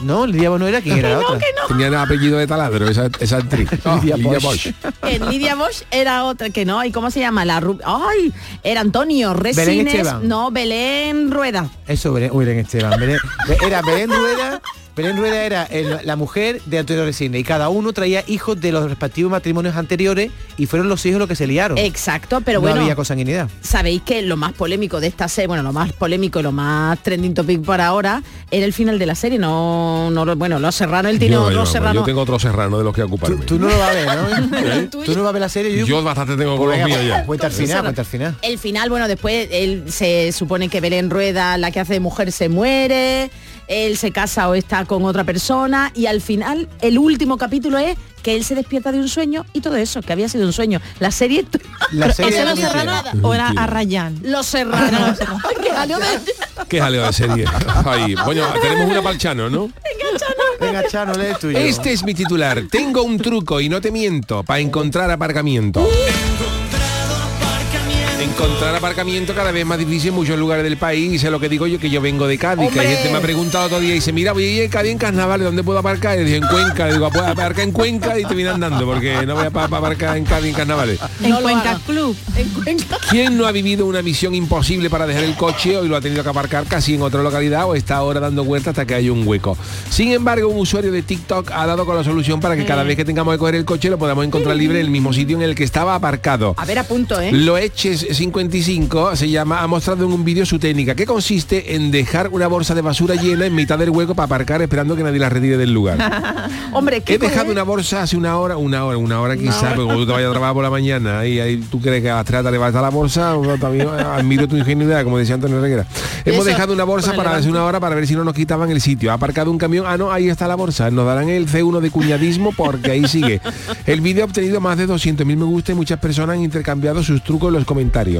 H: No, Lidia Bosch no era, ¿quién era la otra?
F: Tenía el apellido de taladro, esa, esa actriz.
H: Lidia
F: Lidia
H: Bosch.
F: Bosch.
I: Que Lidia Bosch era otra, que no, ¿y cómo se llama? La rub- ¡Ay! Era Antonio Resines.
H: Esteban.
I: No, Belén Rueda.
H: Eso, Belén, uy, Belén Esteban. Belén- era Belén Rueda. Belén Rueda era el- la mujer de Antonio Resine y cada uno traía hijos de los respectivos matrimonios anteriores y fueron los hijos los que se liaron.
I: Exacto, pero
H: no
I: bueno.
H: había consanguinidad.
I: Sabéis que lo más polémico de esta serie, bueno, lo más polémico y lo más trending topic por ahora era el final de la serie. No, no lo- bueno, los serranos, él tiene
F: Yo,
I: otro
F: yo,
I: serrano.
F: yo tengo otro serrano de los que ocuparme.
H: Tú no lo vas a ver, ¿no? Tú no vas a ver la serie.
F: Yo bastante tengo con los míos ya.
H: Cuenta al final, cuenta al final.
I: El final, bueno, después él se supone que Belén Rueda, la que hace de mujer, se muere, él se casa o está con otra persona y al final el último capítulo es que él se despierta de un sueño y todo eso, que había sido un sueño. La serie...
H: La serie
J: ¿Ese
H: era
J: los
H: mentira.
J: serranos o era a Rayán?
I: Los serranos. Que jaleo de-
F: Qué jaleo de serie. Ahí. Bueno, tenemos una palchano, ¿no?
H: Venga, Chano, lee tuyo.
F: Este es mi titular. Tengo un truco y no te miento para encontrar aparcamiento. Encontrar aparcamiento cada vez más difícil en muchos lugares del país. Es lo que digo yo, que yo vengo de Cádiz. Que hay gente me ha preguntado otro día y dice, mira, voy a ir a Cádiz en carnaval, ¿dónde puedo aparcar? Y dije, en Cuenca. Le digo, pues aparcar en Cuenca y te viene andando, porque no voy a pa- pa- aparcar en Cádiz en carnavales.
J: En
I: No
J: Cuenca. Club.
I: En Cuenca.
F: ¿Quién no ha vivido una misión imposible para dejar el coche hoy lo ha tenido que aparcar casi en otra localidad o está ahora dando vueltas hasta que haya un hueco? Sin embargo, un usuario de TikTok ha dado con la solución para que cada vez que tengamos que coger el coche lo podamos encontrar libre en el mismo sitio en el que estaba aparcado.
I: A ver, a punto, ¿eh?
F: Lo eches 55 se llama, ha mostrado en un vídeo su técnica, que consiste en dejar una bolsa de basura llena en mitad del hueco para aparcar esperando que nadie la retire del lugar.
I: Hombre, ¿qué
F: He dejado una bolsa hace una hora, una hora, una hora quizá,
I: hora.
F: porque cuando tú te vayas a trabajar por la mañana y ahí tú crees que a las 3 te levantas la bolsa, también admiro tu ingenuidad, como decía Antonio Reguera. Hemos
I: Eso,
F: dejado una bolsa para hace una hora para ver si no nos quitaban el sitio. Ha aparcado un camión, ah no, ahí está la bolsa. Nos darán el C1 de cuñadismo porque ahí sigue. El vídeo ha obtenido más de 200.000 me gusta y muchas personas han intercambiado sus trucos en los comentarios.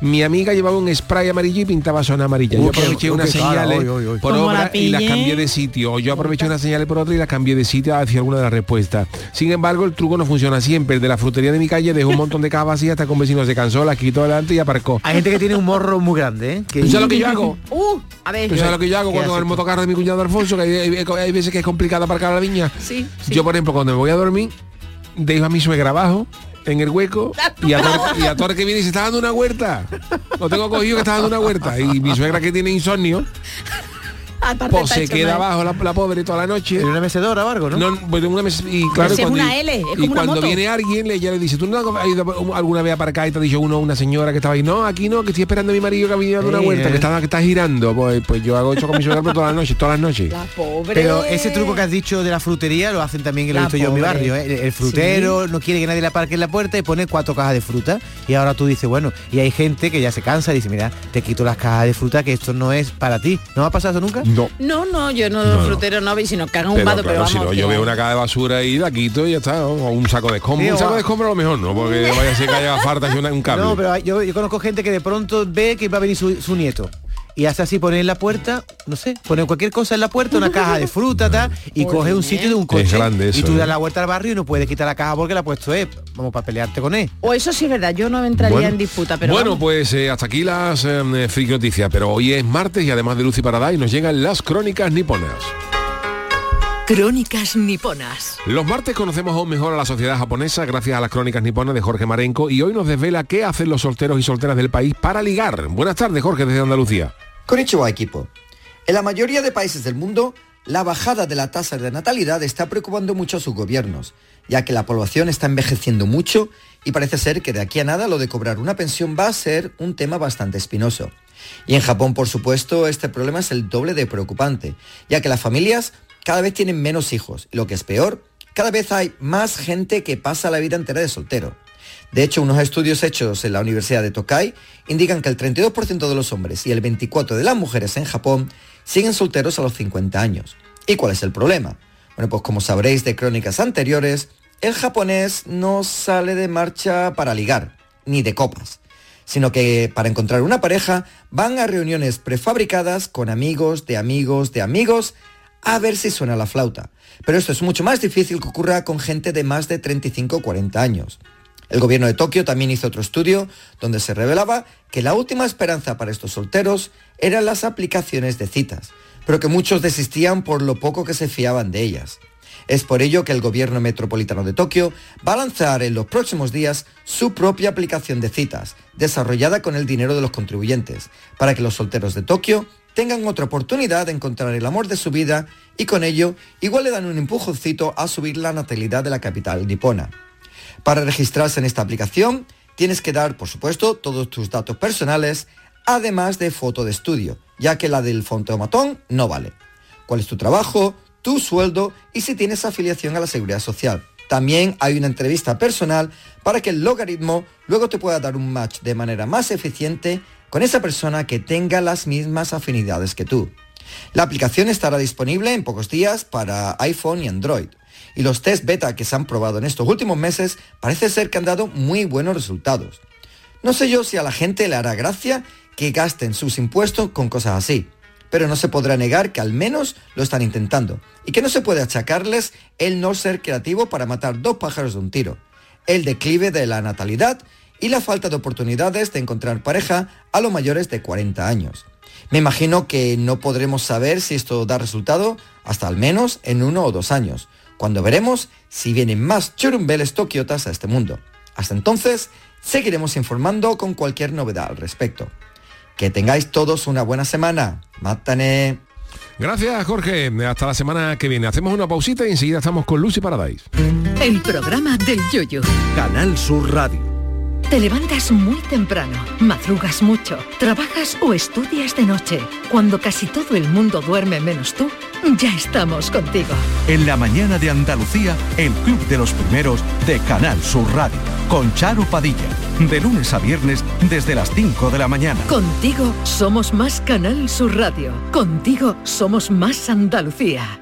F: Mi amiga llevaba un spray amarillo y pintaba zona amarilla.
H: Uh,
F: Yo aproveché
H: uh,
F: unas
H: cara,
F: señales
H: hoy.
F: por obra
H: la
F: y las cambié de sitio. O yo aproveché unas señales por otra y las cambié de sitio hacia alguna de las respuestas. Sin embargo, el truco no funciona siempre. El de la frutería de mi calle dejó un montón de cajas vacías hasta que un vecino se cansó, las quitó adelante y aparcó.
H: Hay gente que tiene un morro muy grande, ¿eh? Que...
F: ¿Tú sabes lo que yo hago?
I: Uh, a ver.
F: ¿Tú sabes lo que yo hago
H: ¿Qué
F: cuando el motocarro de mi cuñado Alfonso, que hay, hay- hay veces que es complicado aparcar a la viña?
I: Sí,
F: Yo, por ejemplo, cuando me voy a dormir, dejo a mi suegra abajo, en el hueco, y a, todo, y a que viene y se está dando una huerta. Lo tengo cogido que está dando una huerta. Y mi suegra que tiene insomnio,
I: Aparte
F: pues se queda
I: mal.
F: abajo la, la pobre toda la noche. En
H: una mecedora o algo, ¿no?
F: No, pues en una y claro, cuando,
I: una L, es
F: y
I: como una
F: cuando
I: moto.
F: viene alguien, le, ella le dice, ¿tú no has ido alguna vez a aparcar y te ha dicho uno, una señora que estaba ahí? No, aquí no, que estoy esperando a mi marido que ha venido de una
H: Sí,
F: huerta,
H: eh.
F: que está, que está girando. Pues, pues yo hago eso con mi suegra todas las noches, todas las noches.
I: Pobre.
H: Pero ese truco que has dicho de la frutería lo hacen también que lo he
I: La
H: visto yo en mi barrio. ¿eh? El, el frutero no quiere que nadie le aparque en la puerta y pone cuatro cajas de fruta. Y ahora tú dices, bueno, y hay gente que ya se cansa y dice, mira, te quito las cajas de fruta que esto no es para ti. ¿No ha pasado eso nunca?
F: No.
I: No, no, yo no,
F: No,
I: frutero no, y si nos cagan un
F: Pero,
I: vato,
F: claro,
I: pero
F: si
I: vamos.
F: no, yo
I: que-
F: veo una caja de basura y la quito y ya está. O un saco de escombros.
H: Sí,
F: un saco de escombros a lo mejor, ¿no? Porque vaya a ser que haya falta y un cable.
H: No, pero hay- yo, yo conozco gente que de pronto ve que va a venir su, su nieto. Y hace así, pone en la puerta, no sé, pone cualquier cosa en la puerta, una caja de fruta, tal, y coge un sitio de un coche.
F: grande eso,
H: y tú
F: ¿eh?
H: das la vuelta al barrio y no puedes quitar la caja porque la ha puesto él. Vamos, para pelearte con él.
I: O eso sí es verdad, yo no entraría
F: Bueno.
I: en disputa, pero
F: bueno,
I: vamos.
F: pues eh, hasta aquí las eh, friki noticias, pero hoy es martes y además de Lucy Paradise nos llegan las crónicas niponas.
D: Crónicas niponas.
F: Los martes conocemos aún mejor a la sociedad japonesa gracias a las crónicas niponas de Jorge Marenco y hoy nos desvela qué hacen los solteros y solteras del país para ligar. Buenas tardes, Jorge, desde Andalucía.
M: Konnichiwa, equipo. En la mayoría de países del mundo, la bajada de la tasa de natalidad está preocupando mucho a sus gobiernos, ya que la población está envejeciendo mucho y parece ser que de aquí a nada lo de cobrar una pensión va a ser un tema bastante espinoso. Y en Japón, por supuesto, este problema es el doble de preocupante, ya que las familias cada vez tienen menos hijos, lo que es peor, cada vez hay más gente que pasa la vida entera de soltero. De hecho, unos estudios hechos en la Universidad de Tokai indican que el 32% de los hombres y el 24% de las mujeres en Japón siguen solteros a los 50 años. ¿Y cuál es el problema? Bueno, pues como sabréis de crónicas anteriores, el japonés no sale de marcha para ligar, ni de copas, sino que para encontrar una pareja van a reuniones prefabricadas con amigos de amigos de amigos a ver si suena la flauta. Pero esto es mucho más difícil que ocurra con gente de más de 35 o 40 años. El gobierno de Tokio también hizo otro estudio donde se revelaba que la última esperanza para estos solteros eran las aplicaciones de citas, pero que muchos desistían por lo poco que se fiaban de ellas. Es por ello que el gobierno metropolitano de Tokio va a lanzar en los próximos días su propia aplicación de citas, desarrollada con el dinero de los contribuyentes, para que los solteros de Tokio tengan otra oportunidad de encontrar el amor de su vida y con ello igual le dan un empujoncito a subir la natalidad de la capital nipona. Para registrarse en esta aplicación tienes que dar, por supuesto, todos tus datos personales, además de foto de estudio, ya que la del fontomatón no vale. ¿Cuál es tu trabajo, tu sueldo y si tienes afiliación a la seguridad social? También hay una entrevista personal para que el logaritmo luego te pueda dar un match de manera más eficiente con esa persona que tenga las mismas afinidades que tú. La aplicación estará disponible en pocos días para iPhone y Android. Y los test beta que se han probado en estos últimos meses parece ser que han dado muy buenos resultados. No sé yo si a la gente le hará gracia que gasten sus impuestos con cosas así, pero no se podrá negar que al menos lo están intentando y que no se puede achacarles el no ser creativo para matar dos pájaros de un tiro, el declive de la natalidad y la falta de oportunidades de encontrar pareja a los mayores de 40 años. Me imagino que no podremos saber si esto da resultado hasta al menos en uno o dos años, cuando veremos si vienen más churumbeles tokiotas a este mundo. Hasta entonces, seguiremos informando con cualquier novedad al respecto. Que tengáis todos una buena semana. Mátane.
F: Gracias, Jorge. Hasta la semana que viene. Hacemos una pausita y enseguida estamos con Lucy Paradise.
D: El programa del yoyo.
N: Canal Sur Radio.
D: Te levantas muy temprano, madrugas mucho, trabajas o estudias de noche. Cuando casi todo el mundo duerme menos tú, ya estamos contigo.
O: En la mañana de Andalucía, el Club de los Primeros de Canal Sur Radio, con Charo Padilla, de lunes a viernes desde las 5 de la mañana.
D: Contigo somos más Canal Sur Radio. Contigo somos más Andalucía.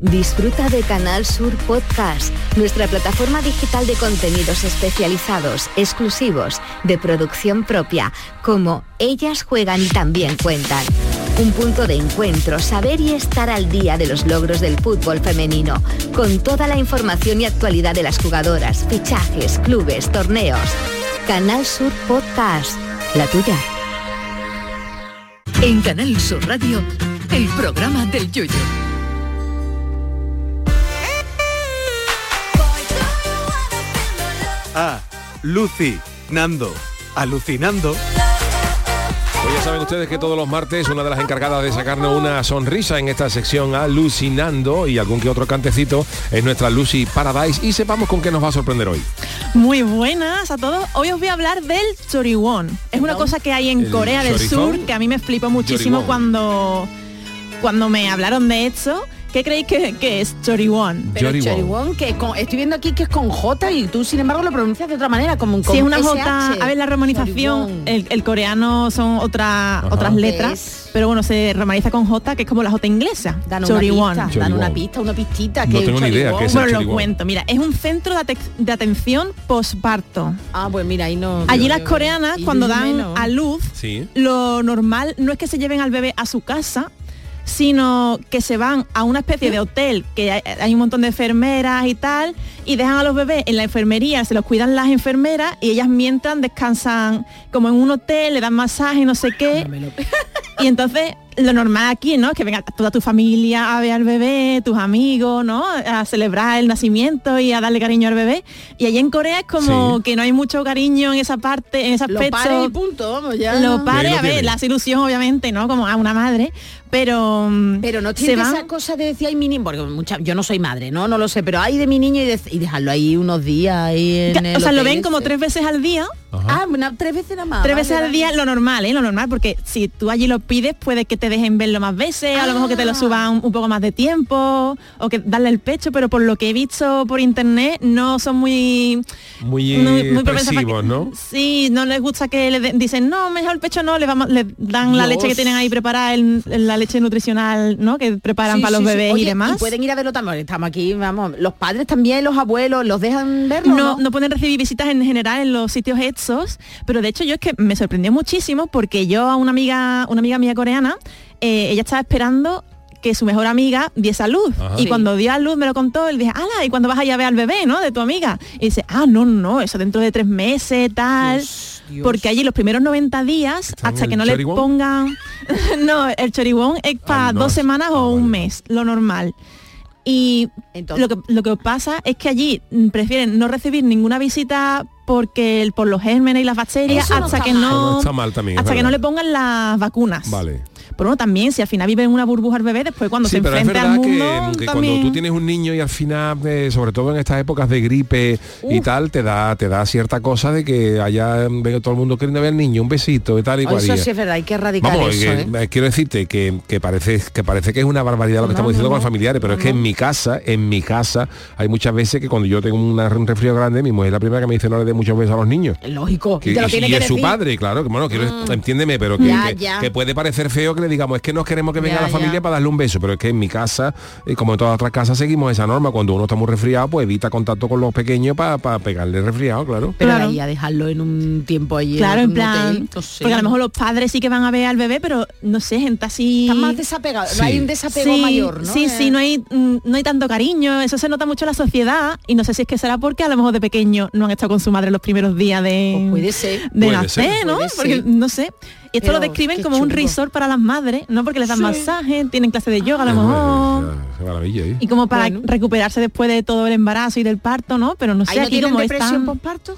P: Disfruta de Canal Sur Podcast, nuestra plataforma digital de contenidos especializados, exclusivos, de producción propia, como Ellas juegan y también cuentan. Un punto de encuentro, saber y estar al día de los logros del fútbol femenino, con toda la información y actualidad de las jugadoras, fichajes, clubes, torneos. Canal Sur Podcast, la tuya.
D: En Canal Sur Radio, el programa del Yoyo.
Q: Ah, Lucy, Nando, alucinando.
F: Pues ya saben ustedes que todos los martes una de las encargadas de sacarnos una sonrisa en esta sección alucinando y algún que otro cantecito es nuestra Lucy Paradise y sepamos con qué nos va a sorprender hoy.
J: Muy buenas a todos. Hoy os voy a hablar del choriwon. Es una cosa que hay en
F: ¿El
J: Corea del? Sur que a mí me flipó muchísimo
F: Choriwon.
J: cuando cuando me hablaron de esto. ¿Qué creéis que, que es choriwon?
I: Pero choriwon, que con- estoy viendo aquí que es con J y tú sin embargo lo pronuncias de otra manera, como con
J: Si es una
I: SH.
J: J, a ver la romanización, el, el coreano son otra, otras letras, pero bueno, se romaniza con J, que es como la J inglesa.
I: Dan una
J: choriwon.
I: pista, dan una pista, una pistita.
F: No
I: que
F: tengo ni idea qué es el
J: Bueno, lo cuento, mira, es un centro de, ate- de atención posparto.
I: Ah, pues mira, ahí no...
J: Allí
I: yo-
J: las
I: yo-
J: coreanas, cuando dan
I: menos.
J: a luz,
F: Sí.
J: lo normal no es que se lleven al bebé a su casa, sino que se van a una especie de hotel, que hay, hay un montón de enfermeras y tal, y dejan a los bebés en la enfermería, se los cuidan las enfermeras y ellas mientras descansan como en un hotel, le dan masaje, no sé qué. Y entonces lo normal aquí, ¿no? Es que venga toda tu familia a ver al bebé, tus amigos, ¿no? A celebrar el nacimiento y a darle cariño al bebé. Y allí en Corea es como
I: Sí.
J: que no hay mucho cariño en esa parte, en ese
I: Lo
J: aspecto.
I: pare y punto, vamos, ya.
J: Lo pare,
I: lo
J: a ver, la ilusión obviamente, ¿no? Como a una madre, pero
I: Pero no tiene esa cosa de decir, ay, mi niño, porque mucha, yo no soy madre, ¿no? No lo sé, pero hay de mi niño y, de- y dejarlo ahí unos días ahí en
J: Ya,
I: el
J: o sea, lo ven como tres veces al día.
I: Ah, una- tres veces nada más.
J: Tres
I: vale,
J: veces al día lo normal, ¿eh? Lo normal, porque si tú allí lo pides, puede que te dejen verlo más veces, a lo mejor que te
I: Ah.
J: lo suban un poco más de tiempo, o que darle el pecho, pero por lo que he visto por internet, no son muy...
F: Muy,
J: muy- muy que-
F: ¿no?
J: Sí, no les gusta que le den- dicen, no, mejor el pecho no, le, vamos, le dan la leche que tienen ahí preparada, el- la leche nutricional, ¿no? Que preparan
I: Sí,
J: para los
I: sí.
J: bebés
I: Oye,
J: y demás.
I: pueden ir a verlo también. Estamos aquí, vamos. Los padres también, los abuelos, los dejan verlo.
J: no, no pueden recibir visitas en general en los sitios estos, pero de hecho yo es que me sorprendió muchísimo porque yo a una amiga, una amiga mía coreana, eh, ella estaba esperando que su mejor amiga diese a luz.
K: Ajá.
J: Y
K: Sí.
J: cuando dio a luz me lo contó, él dije, ala, ¿y cuando vas a ir a ver al bebé, no? De tu amiga. Y dice, ah, no, no, eso dentro de tres meses, tal. Porque allí los primeros 90 días,
K: ¿Está en
J: hasta que no le pongan... no, el choribón es para
K: no,
J: dos semanas o un mes, lo normal. Y lo, que, lo que pasa es que allí mm, prefieren no recibir ninguna visita porque el- por los gérmenes y las bacterias
F: no
J: hasta que
F: mal.
J: no
F: no está mal también,
J: hasta que no le pongan las vacunas.
F: Vale.
J: Pero bueno, también si al final vive en una burbuja al bebé, después cuando
F: Sí,
J: se
F: pero es
J: enfrenta
F: verdad
J: al
F: que,
J: mundo
F: que
J: también...
F: cuando tú tienes un niño y al final, eh, sobre todo en estas épocas de gripe y tal, te da te da cierta cosa de que allá venga todo el mundo queriendo ver al niño, un besito y tal y cual.
I: Eso sí es verdad, hay que erradicar
F: Vamos,
I: eso,
F: que,
I: ¿eh?
F: eh, quiero decirte que, que parece que parece que es una barbaridad lo que
I: No,
F: estamos diciendo
I: no,
F: con los familiares, pero
I: No,
F: es que en mi casa, en mi casa, hay muchas veces que cuando yo tengo una- un resfrío grande, mi mujer es la primera que me dice no le dé muchos besos a los niños.
I: Lógico,
F: Que-
I: y te lo
F: y
I: tiene
F: y
I: que
F: es su padre, claro, que bueno, quiero,
I: Mm.
F: entiéndeme, pero que,
I: Ya,
F: que-
I: ya.
F: que puede parecer feo que le digamos, es que no queremos que venga
I: Ya,
F: la familia
I: ya.
F: para darle un beso, pero es que en mi casa, eh, como en todas otras casas, seguimos esa norma. Cuando uno está muy resfriado, pues evita contacto con los pequeños para pegarle resfriado, claro.
I: Pero de ahí a dejarlo en un tiempo allí
J: Claro,
I: en
J: plan,
I: hotel, no sé.
J: porque a lo mejor los padres sí que van a ver al bebé, pero no sé, gente así...
I: Están más desapegados, no hay un desapego
J: Sí,
I: mayor, ¿no?
J: Sí,
I: Eh.
J: sí, no hay, mm, no hay tanto cariño, eso se nota mucho en la sociedad y no sé si es que será porque a lo mejor de pequeño no han estado con su madre los primeros días de,
I: puede ser.
J: de
I: Puede
J: nacer,
I: ser.
J: ¿no?
I: Puede
J: Porque
I: ser.
J: no sé. Y esto
I: Pero
J: lo describen como un resort para las madres, ¿no? Porque les dan
I: Sí.
J: masaje, tienen clase de yoga a lo mejor.
F: Qué maravilla, ¿eh?
J: Y como para recuperarse después de todo el embarazo y del parto, ¿no? Pero no sé,
I: ¿Ahí no
J: aquí como
I: depresión
J: están...
I: postparto?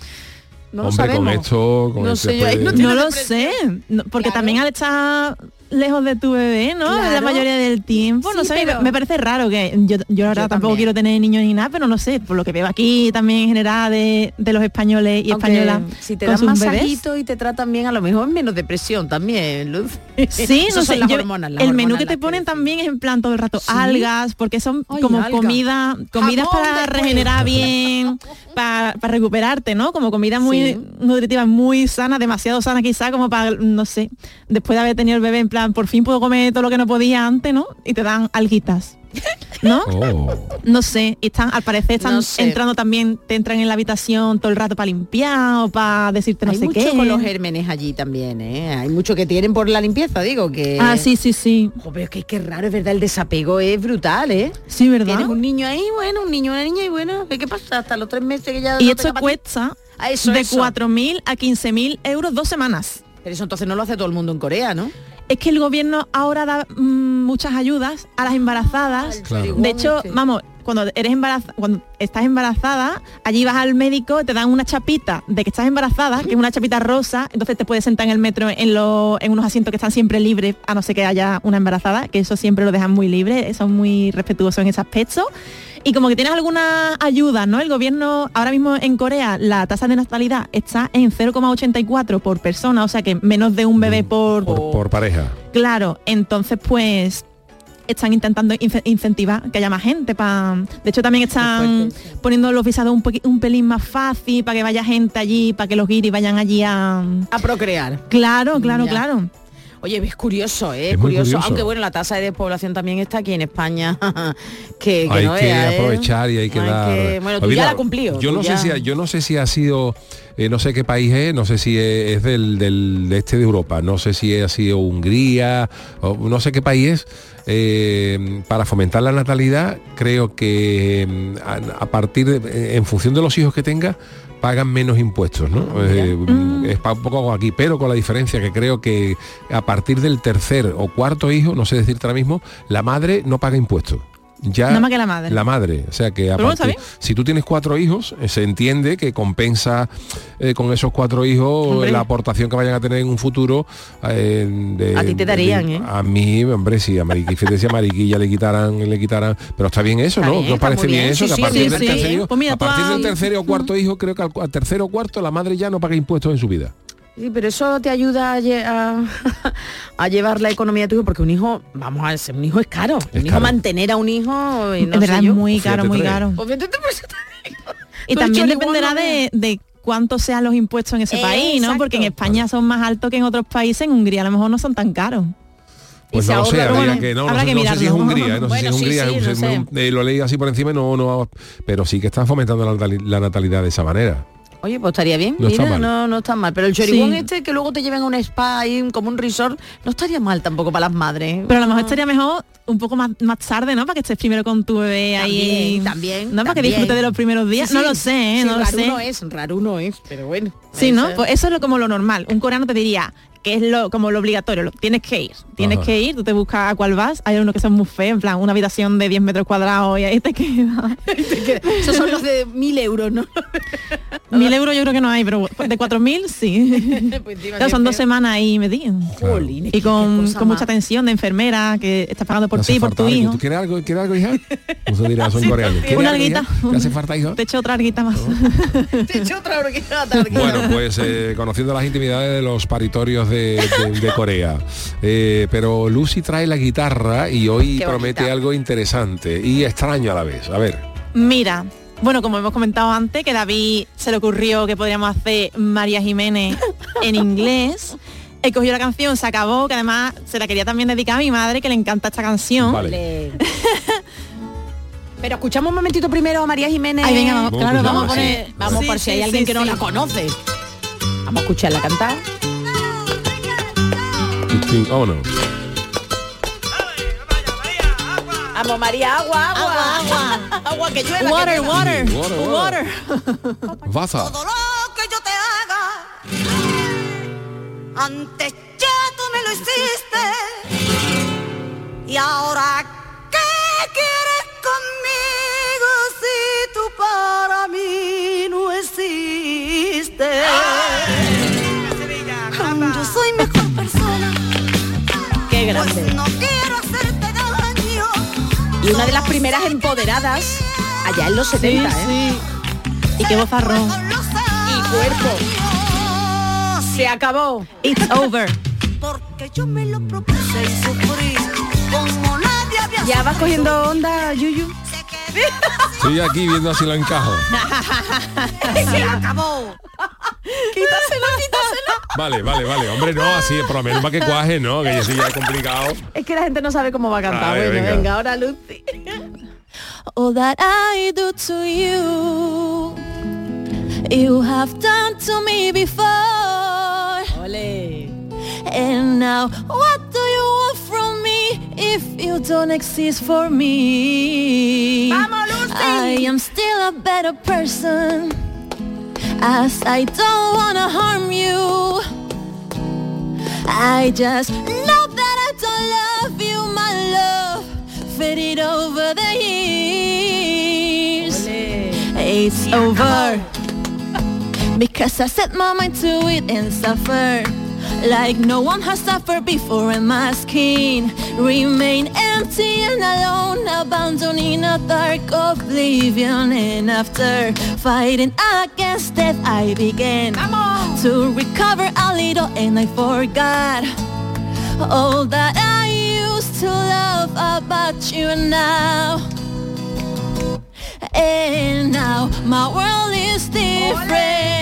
I: No lo
F: Hombre, con
I: sabemos.
F: esto, con
I: No
F: esto
I: sé,
F: después
I: ahí
F: de-
I: no
J: No lo sé, no, porque también al estar lejos de tu bebé, ¿no? La mayoría del tiempo, no sé,
I: pero-
J: me parece raro que yo, yo verdad tampoco
I: también.
J: quiero tener niños ni nada, pero no sé, por lo que veo aquí también en general de, de los españoles y
I: Aunque
J: españolas
I: si te dan
J: sus bebés.
I: masajito y te tratan bien, a lo mejor menos depresión también, Luz.
J: Sí, no sé,
I: las
J: yo-
I: hormonas, las
J: el menú que te ponen también es en plan todo el rato
I: ¿Sí?
J: algas, porque son
I: Ay,
J: como
I: alga.
J: comida, comidas para regenerar bien, para, para recuperarte, ¿no? Como comida muy
I: Sí.
J: nutritiva, muy sana, demasiado sana quizá, como para, no sé, después de haber tenido el bebé, en plan, por fin puedo comer todo lo que no podía antes, ¿no? Y te dan alguitas. ¿No?
F: Oh.
J: No sé, y están, al parecer están
I: No sé.
J: entrando también, te entran en la habitación todo el rato para limpiar o para decirte no
I: Hay
J: sé
I: mucho
J: qué.
I: con los gérmenes allí también, ¿eh? Hay mucho que tienen por la limpieza, digo, que...
J: Ah, sí, sí, sí.
I: Pero es que qué raro, es verdad, el desapego es brutal, ¿eh?
J: Sí, ¿verdad?
I: Tienes un niño ahí, bueno, un niño, una niña y bueno, ¿qué pasa? Hasta los tres meses que ya...
J: Y
I: no
J: esto cuesta
I: Ah, eso,
J: de
I: eso.
J: 4.000 a 15.000 euros dos semanas.
I: Pero eso entonces no lo hace todo el mundo en Corea, ¿no?
J: Es que el gobierno ahora da mm, muchas ayudas a las embarazadas.
I: Claro.
J: De hecho, vamos, cuando eres embarazada, cuando estás embarazada, allí vas al médico, te dan una chapita de que estás embarazada, que es una chapita rosa, entonces te puedes sentar en el metro en, los en unos asientos que están siempre libres, a no ser que haya una embarazada, que eso siempre lo dejan muy libre, son muy respetuosos en ese aspecto. Y como que tienes alguna ayuda, ¿no? El gobierno, ahora mismo en Corea, la tasa de natalidad está en 0,84 por persona, o sea que menos de un bebé por,
F: Por, por pareja.
J: Claro, entonces pues están intentando ince- incentivar que haya más gente para de hecho también están poniendo los visados un, pelín más fácil para que vaya gente allí para que los guiris vayan allí a
I: A procrear.
J: claro claro
I: Ya.
J: claro
I: Oye, es curioso, ¿eh?
F: Es
I: curioso.
F: curioso.
I: Aunque bueno, la tasa de despoblación también está aquí en España. que, que
F: hay
I: no
F: que
I: vea, ¿eh?
F: aprovechar y hay que
I: Hay
F: dar.
I: que- bueno, tú
F: Pues
I: ya la has cumplido,
F: Yo no
I: ya.
F: sé si ha- yo no sé si ha sido eh, no sé qué país es, no sé si es, es del, del este de Europa, no sé si ha sido Hungría o no sé qué país es. eh, para fomentar la natalidad, creo que mm, a, a partir de, en función de los hijos que tenga pagan menos impuestos, ¿no? Eh, Es pa- un poco aquí, pero con la diferencia que creo que a partir del tercer o cuarto hijo, no sé decirte ahora mismo, la madre no paga impuestos. Ya
J: Nada más que la madre.
F: La madre, o sea que a partir- si tú tienes cuatro hijos, eh, se entiende que compensa eh, con esos cuatro hijos
I: Hombre.
F: la aportación que vayan a tener en un futuro. eh, de-
I: A ti te darían, ¿eh?
F: A mí, hombre, sí, a Mariqui, fíjate si a Mariquilla le quitaran, le quitaran. Pero está bien eso,
I: Está
F: ¿no?
I: bien,
F: ¿No os
I: está
F: parece bien,
I: bien.
F: eso?
I: Sí,
F: que a partir
I: sí,
F: del
I: sí.
F: tercer hijo,
J: Pues mira,
F: a partir del tercer o cuarto hijo, creo que al, al tercero o cuarto la madre ya no paga impuestos en su vida.
I: Sí, pero eso te ayuda a, lle- a- a llevar la economía de tu hijo, porque un hijo, vamos a ser, un hijo es caro. un hijo
F: caro.
I: mantener a un hijo, y no
J: es verdad
I: sé
J: es
I: yo.
J: muy
F: Fíjate
J: caro muy
F: tres.
J: caro
I: Pues vete tú por eso te digo.
J: y
I: Tú
J: también dependerá de, de cuánto sean los impuestos en ese
I: Eh,
J: país no porque en. España son más altos que en otros países en Hungría a lo mejor no son tan caros
F: Pues no lo sé, habría
I: bueno,
F: que no, no
J: habrá
F: sé,
J: que
F: no sé si es. Hungría, eh, no sé si es Hungría, es-
I: no
F: es- eh, lo leí así por encima, y no, no, pero sí que están fomentando la natalidad de esa manera.
I: Oye, pues estaría bien,
F: No está
I: mira,
F: mal.
I: no, no está mal. Pero el chorigón
J: Sí.
I: este que luego te lleven a un spa ahí como un resort, no estaría mal tampoco para las madres.
J: pero a lo mejor estaría mejor un poco más, más tarde no para que estés primero con tu bebé ahí
I: También, también,
J: no para que
I: también.
J: disfrutes de los primeros días
I: Sí,
J: no
I: sí.
J: lo sé ¿eh?
I: Sí,
J: no lo
I: raro
J: sé
I: no es, raro no es, pero bueno.
J: Sí, ¿no? Pues eso es lo, como lo normal. Un coreano te diría que es lo como lo obligatorio, lo- tienes que ir, tienes
F: Ajá.
J: que ir, tú te buscas a cuál vas, hay unos que son muy feos, en plan, una habitación de 10 metros cuadrados y ahí te queda.
I: Esos son los de mil euros, ¿no?
J: Mil euros yo creo que no hay, pero de cuatro mil sí.
I: Pues
J: Claro, son dos semanas ahí metidos.
I: Jolines,
J: Y con, con mucha atención de enfermera que estás pagando por
F: ¿Te hace
J: ti, por tu
F: algo?
J: hijo.
F: ¿Tú quieres algo, quieres algo, hija? Eso dirá, son coreanos. ¿Quieres
J: Una alguita.
F: ¿Te hace falta, hijo?
J: Te echo otra arguita más.
I: Te echo otra.
F: Bueno, pues eh, conociendo las intimidades de los paritorios de, de- de Corea. Eh, pero Lucy trae la guitarra y hoy
I: Qué
F: promete
I: bonita.
F: algo interesante y extraño a la vez. A ver.
J: Mira, bueno, como hemos comentado antes, que David se le ocurrió que podríamos hacer María Jiménez en inglés. he cogido la canción, se acabó, que además se la quería también dedicar a mi madre, que le encanta esta canción.
I: Vale. Pero escuchamos un momentito primero a María Jiménez.
J: Ay, venga, vamos,
I: claro,
J: vamos a poner-
I: vamos
J: Sí,
I: por si
J: sí,
I: hay alguien
J: sí,
I: que no la conoce. Vamos a escucharla cantar.
F: Vámonos.
I: Vamos, María, agua, agua, agua. Agua, que llueva.
J: Water,
I: que llueva.
J: water,
F: Water,
J: water.
F: Vaza.
K: que yo te haga. Antes ya tú me lo hiciste. Y ahora, ¿qué quieres conmigo
I: grande.
K: Pues no daño.
I: Y una de las primeras empoderadas allá en los 70, ¿eh?
J: Y qué bozarrón.
I: Y cuerpo. Se acabó.
J: It's over.
K: Porque yo me lo propuse y sufrí como nadie había
I: Ya vas cogiendo onda, Yuyu.
F: Estoy aquí viendo si lo encajo.
K: Se acabó.
I: Quítaselo, quítaselo.
F: Vale, vale, vale. Hombre, no, así, por lo menos para que cuaje, ¿no? Que sí ya es complicado.
I: Es que la gente no sabe cómo va a cantar. Bueno,
F: venga.
I: venga. ahora Lucy.
J: All that I do to you, you have done to me before.
I: Ole.
J: And now, what do if you don't exist for me?
I: Vamos.
J: I am still a better person, as I don't wanna harm you. I just know that I don't love you, my love, faded over the years. It's over. Because I set my mind to it and suffer Like no one has suffered before and my skin. Remain empty and alone abandoned in a dark oblivion. And after fighting against death I began To recover a little and I forgot All that I used to love about you now. And now my world is different.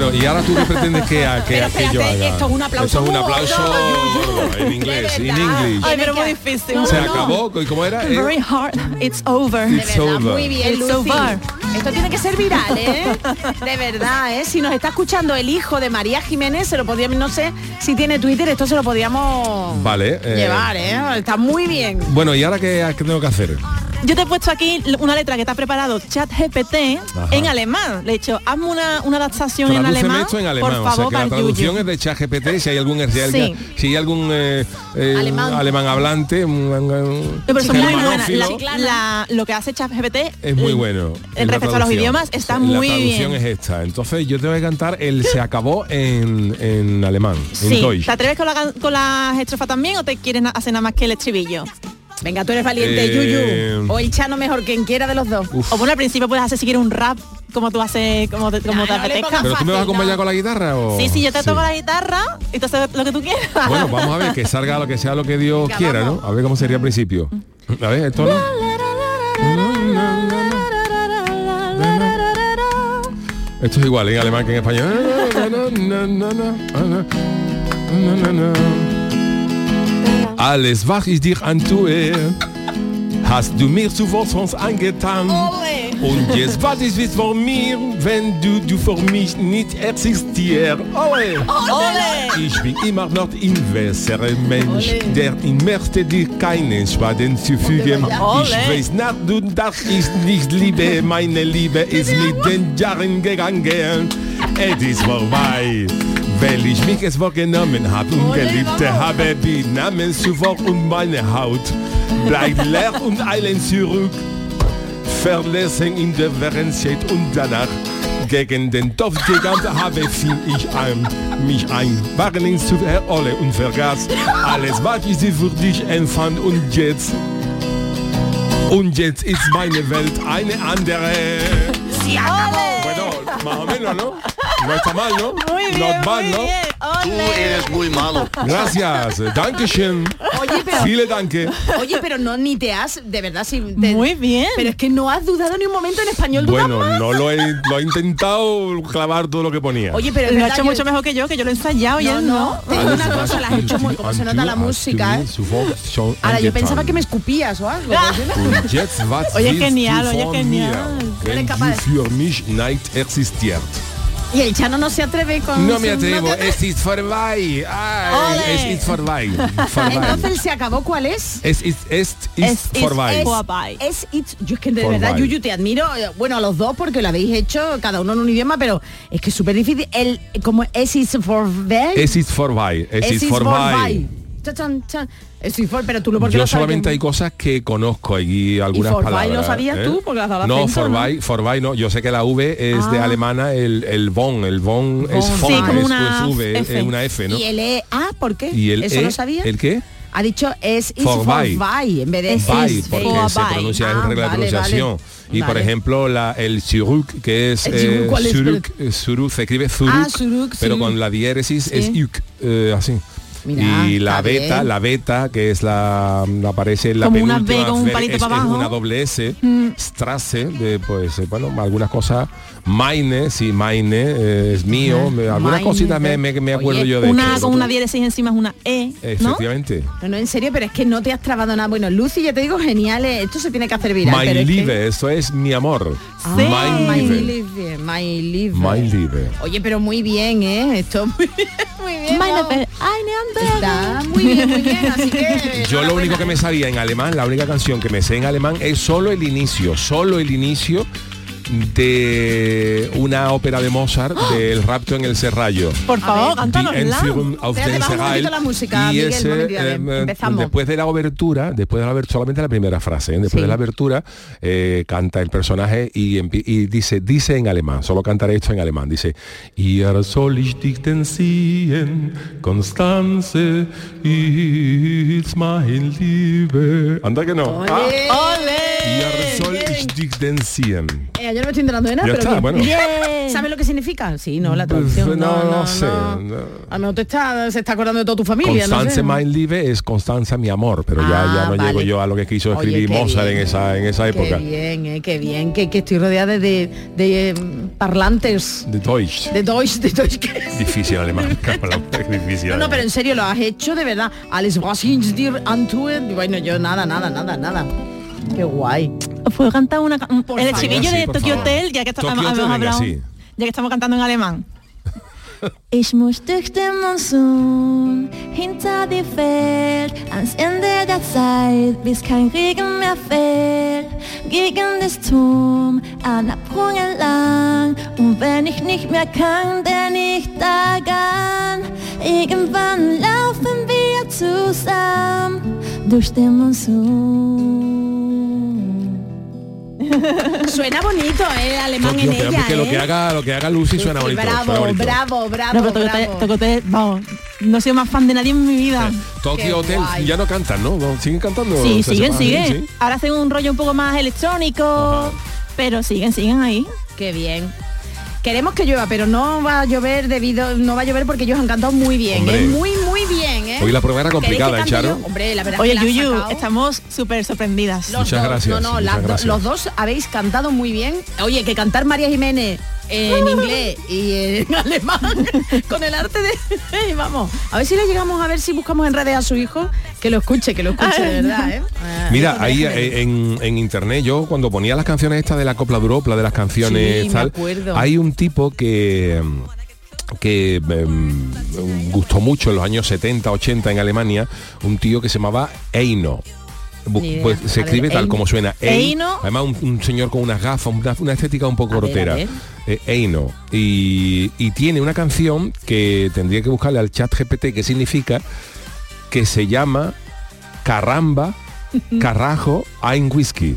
F: Bueno, y ahora tú qué pretendes que, a- que,
I: Pero
F: que yo
I: espérate,
F: haga.
I: esto es un aplauso
F: Esto es un aplauso en inglés, en inglés.
J: Ay, pero muy difícil.
F: Se acabó, ¿y cómo era?
J: Very hard. It's over.
F: It's over.
I: Muy bien,
J: It's
I: Lucy.
J: over.
I: Esto tiene que ser viral, ¿eh? De verdad, ¿eh? Si nos está escuchando el hijo de María Jiménez, se lo podríamos, no sé si tiene Twitter, esto se lo podríamos
F: Vale. eh,
I: llevar, ¿eh? Está muy bien.
F: Bueno, ¿y ahora qué, qué tengo que hacer?
J: Yo te he puesto aquí una letra que te ha preparado ChatGPT
F: Ajá.
J: en alemán. Le he dicho, hazme una, una adaptación en alemán.
F: esto en alemán,
J: por
F: o sea
J: favor,
F: que la traducción
J: Yuyu.
F: es de ChatGPT, si hay algún, si hay,
J: Sí.
F: si hay algún eh, eh,
J: Alemán.
F: alemán hablante, un, un-
J: No, pero La- la- lo que hace ChatGPT
F: es muy bueno.
J: en
F: la
J: respecto a los
F: traducción.
J: idiomas está
F: La
J: muy
F: traducción
J: bien.
F: es esta. Entonces yo te voy a cantar el se acabó en, en alemán, en
J: Sí.
F: Deutsch.
J: ¿Te atreves con, la, con las estrofas también o te quieres hacer nada más que el estribillo?
I: Venga, tú eres valiente,
F: Eh,
I: Yuyu. O el Chano mejor, quien quiera de los dos.
J: O bueno, al principio puedes hacer si quieres un rap como tú haces, como te, como te
I: no le
J: apetezca.
F: ¿Pero tú me vas a acompañar con la guitarra o...?
J: Sí, sí, yo te toco la guitarra y tú haces lo que tú quieras.
F: Bueno, vamos a ver, que salga lo que sea lo que Dios
J: Venga,
F: quiera, ¿no? A ver cómo sería al principio. A ver, esto no. Esto es igual en alemán que en español. Alles, was ich dir antue, hast du mir zuvor sonst angetan. Und jetzt was ist es von mir, wenn du, du für mich nicht existierst. Ole. Ich bin immer noch ein besserer Mensch, der im möchte dir keinen Schaden zufügen.
K: Ole.
F: Ich weiß nach du, dass ich nicht liebe, meine Liebe ist mit den Jahren gegangen. Es ist vorbei. Weil ich mich es vorgenommen habe und Geliebte habe, die Namen zuvor und meine Haut bleibt leer und eilen zurück verlassen in der Verenzeit und danach gegen den Topf gegangen habe, fing ich an, mich ein, waren zu Olle und vergaß alles, was ich sie für dich empfand und jetzt, und jetzt ist meine Welt eine andere. Bueno, más o menos, ¿no? No está mal, ¿no?
I: Muy bien,
F: Not bad,
I: muy
F: ¿no?
I: bien.
R: Tú eres muy malo.
F: Gracias. Dankeschön.
I: Oye, pero-
F: Viele danke.
I: Oye, pero no ni te has, de verdad, sí.
J: Muy bien.
I: Pero es que no has dudado ni un momento en español. ¿dudas
F: Bueno,
I: más?
F: no lo he, lo he intentado clavar todo lo que ponía.
I: Oye, pero es
J: lo ha
I: verdad,
J: hecho
I: yo-
J: mucho mejor que yo, que yo lo he ensayado y
I: No,
J: él
I: no.
J: no.
I: Te digo una cosa, la has hecho muy, como se nota la música, ¿eh? Ahora, yo pensaba que me escupías o algo.
F: Und jetzt, was
J: Oye,
F: willst
J: genial,
F: du
J: oye,
F: von
J: genial.
F: mir,
I: Eres
F: wenn
I: capaz
F: du für mich nicht existiert?
I: Y el Chano no se atreve con...
F: No me atrevo, es vorbei. Ay,
I: Ole.
F: es ist vorbei. vorbei.
I: Entonces se acabó, ¿cuál es?
F: Es ist, es ist vorbei.
I: Es, es it's, yo es que de
F: Vorbei.
I: verdad, Yuyu, te admiro, eh, bueno, a los dos porque lo habéis hecho, cada uno en un idioma, pero es que es súper difícil. El, como es is vorbei.
F: Es ist vorbei. Es ist vorbei.
I: Chan, chan, for- pero tú lo porque
F: Yo
I: lo
F: solamente hay cosas que conozco y algunas palabras.
I: lo sabías
F: ¿eh?
I: tú? Porque dado
F: No, vorbei, vorbei no. Yo sé que la V es de
I: Ah.
F: alemana, el, el von, el von es
I: Von. Sí,
F: es,
I: una
F: es V,
I: F.
F: es una F, ¿no?
I: Y el E, ah, ¿por qué?
F: Y el
I: ¿Eso
F: E,
I: lo sabía?
F: ¿El qué?
I: Ha dicho es
F: vorbei
I: en vez de is
F: porque se pronuncia
I: Ah,
F: en regla de
I: vale,
F: pronunciación.
I: vale.
F: Y por ejemplo, la, el zurück, que es
I: ¿El zurück
F: eh, eh, zurück, se escribe zurück,
I: Ah,
F: pero con la diéresis es
I: Sí.
F: uk, eh, así. Y la beta,
I: bien.
F: la beta, que es la aparece en la
J: Como una
F: penúltima
J: B con un palito
F: es,
J: para
F: es
J: abajo.
F: una doble S,
J: Mm.
F: Strasse, de, pues eh, bueno, algunas cosas, Meine, sí, Meine, eh, es mío, algunas cositas me, me, me acuerdo
I: Oye,
F: yo de
J: Una con una diéresis encima es una E, ¿no?
F: Efectivamente.
I: No, no, en serio, pero es que no te has trabado nada. Bueno, Lucy, ya te digo, genial, eh, esto se tiene que hacer viral.
F: My
I: pero es que-
F: Liebe, esto es mi amor.
I: Ah,
F: My
I: my live, my live.
F: My.
I: Oye, pero muy bien, ¿eh? Esto muy bien, muy bien. ¿no? Está muy bien, muy bien, así que...
F: Yo lo único que me sabía en alemán, la única canción que me sé en alemán es solo el inicio, solo el inicio de una ópera de Mozart del rapto en el Serrallo.
J: Por favor, cántanosla.
I: La música,
F: y
I: Miguel,
F: ese, eh,
I: empezamos.
F: después de la obertura, después de la obertura, solamente la primera frase, ¿eh? después de la abertura, eh, canta el personaje y, dice, dice en alemán, solo cantaré esto en alemán, dice, soll ich dich denn sehen, Constance, it's mein Liebe. Anda que no. Ah, sehen.
I: Eh, yo no me estoy enterando de nada,
F: Ya
I: pero
F: está,
I: bien.
F: bueno.
I: Bien. ¿Sabes lo que significa? Sí, no, la
F: Pues,
I: traducción.
F: no,
I: no,
F: no sé.
I: no.
F: no.
I: A lo mejor te está, se está acordando de toda tu familia, no
F: Constance
I: sé.
F: mein Liebe es Constanza mi amor, pero ya,
I: Ah,
F: ya no
I: vale.
F: llego yo a lo que quiso
I: Oye,
F: escribir
I: qué
F: Mozart
I: bien.
F: en esa, en esa época.
I: Qué bien, eh, qué bien, que, que estoy rodeada de, de, eh, parlantes.
F: De Deutsch.
I: De Deutsch, de Deutsch. que-
F: Difícil alemán. es difícil.
I: No, no,
F: alemán.
I: pero en serio, lo has hecho de verdad. Alles was dir antue. Bueno, yo nada, nada, nada, nada. Qué guay.
J: ¿Os puedo cantar una ca-
I: Por
J: el
I: favor.
J: estribillo
F: Sí,
J: de Tokyo. Hotel, ya que está-
F: Tokyo
J: hemos
F: Hotel, venga,
J: hablado,
F: sí.
J: ya que estamos cantando en alemán. Ich muss durch den Monsun hinter dir fällt, ans Ende der Zeit, bis kein Regen mehr fällt, gegen das Turm an der Brücke entlang. Und wenn ich nicht mehr kann, denn ich daran, irgendwann laufen wir zusammen durch den Monsun.
I: Suena bonito, eh, alemán en ella,
F: porque lo
I: eh.
F: que haga, lo que haga Lucy suena
I: Sí,
F: bonito. suena
I: bravo,
F: bonito.
I: bravo, bravo,
J: No, pero
I: bravo.
J: Vamos, no sido más fan de nadie en mi vida.
F: Tokyo Hotel
I: guay.
F: ya no cantan, ¿no? ¿Siguen cantando?
J: Sí,
F: ¿Se
J: siguen, siguen.
F: Sí.
J: Ahora hacen un rollo un poco más electrónico, pero siguen, siguen ahí.
I: Qué bien. Queremos que llueva, pero no va a llover debido, no va a llover porque ellos han cantado muy bien,
F: Hombre.
I: ¿eh? muy, muy bien, ¿eh?
F: Hoy la prueba era
I: ¿Queréis que
F: complicada, ¿eh, Charo?
I: yo? Hombre, la verdad
J: Oye,
I: es que
J: Yuyu, estamos súper sorprendidas.
I: Los
F: Muchas
I: dos,
F: gracias,
I: No, no,
F: muchas
I: las do-
F: gracias.
I: los dos habéis cantado muy bien. Oye, que cantar María Jiménez en inglés y en alemán con el arte de vamos a ver si le llegamos a ver si buscamos en redes a su hijo que lo escuche que lo escuche de verdad ¿eh? Ah,
F: Mira, ahí eh, en, en internet yo cuando ponía las canciones estas de la Copla de Europa, de las canciones
I: Sí,
F: tal,
I: acuerdo.
F: hay un tipo que que em, gustó mucho en los años 70, 80 en Alemania, un tío que se llamaba Eino. Pues se
I: A ver,
F: escribe tal
I: Eino.
F: como suena. Ein-
I: Eino.
F: Además un, un señor con unas gafas, una, una estética un poco
I: A
F: rotera.
I: ver.
F: Eh, Eino. Y, y tiene una canción que tendría que buscarle al chat GPT qué significa, que se llama Caramba, Carajo, Ein Whisky.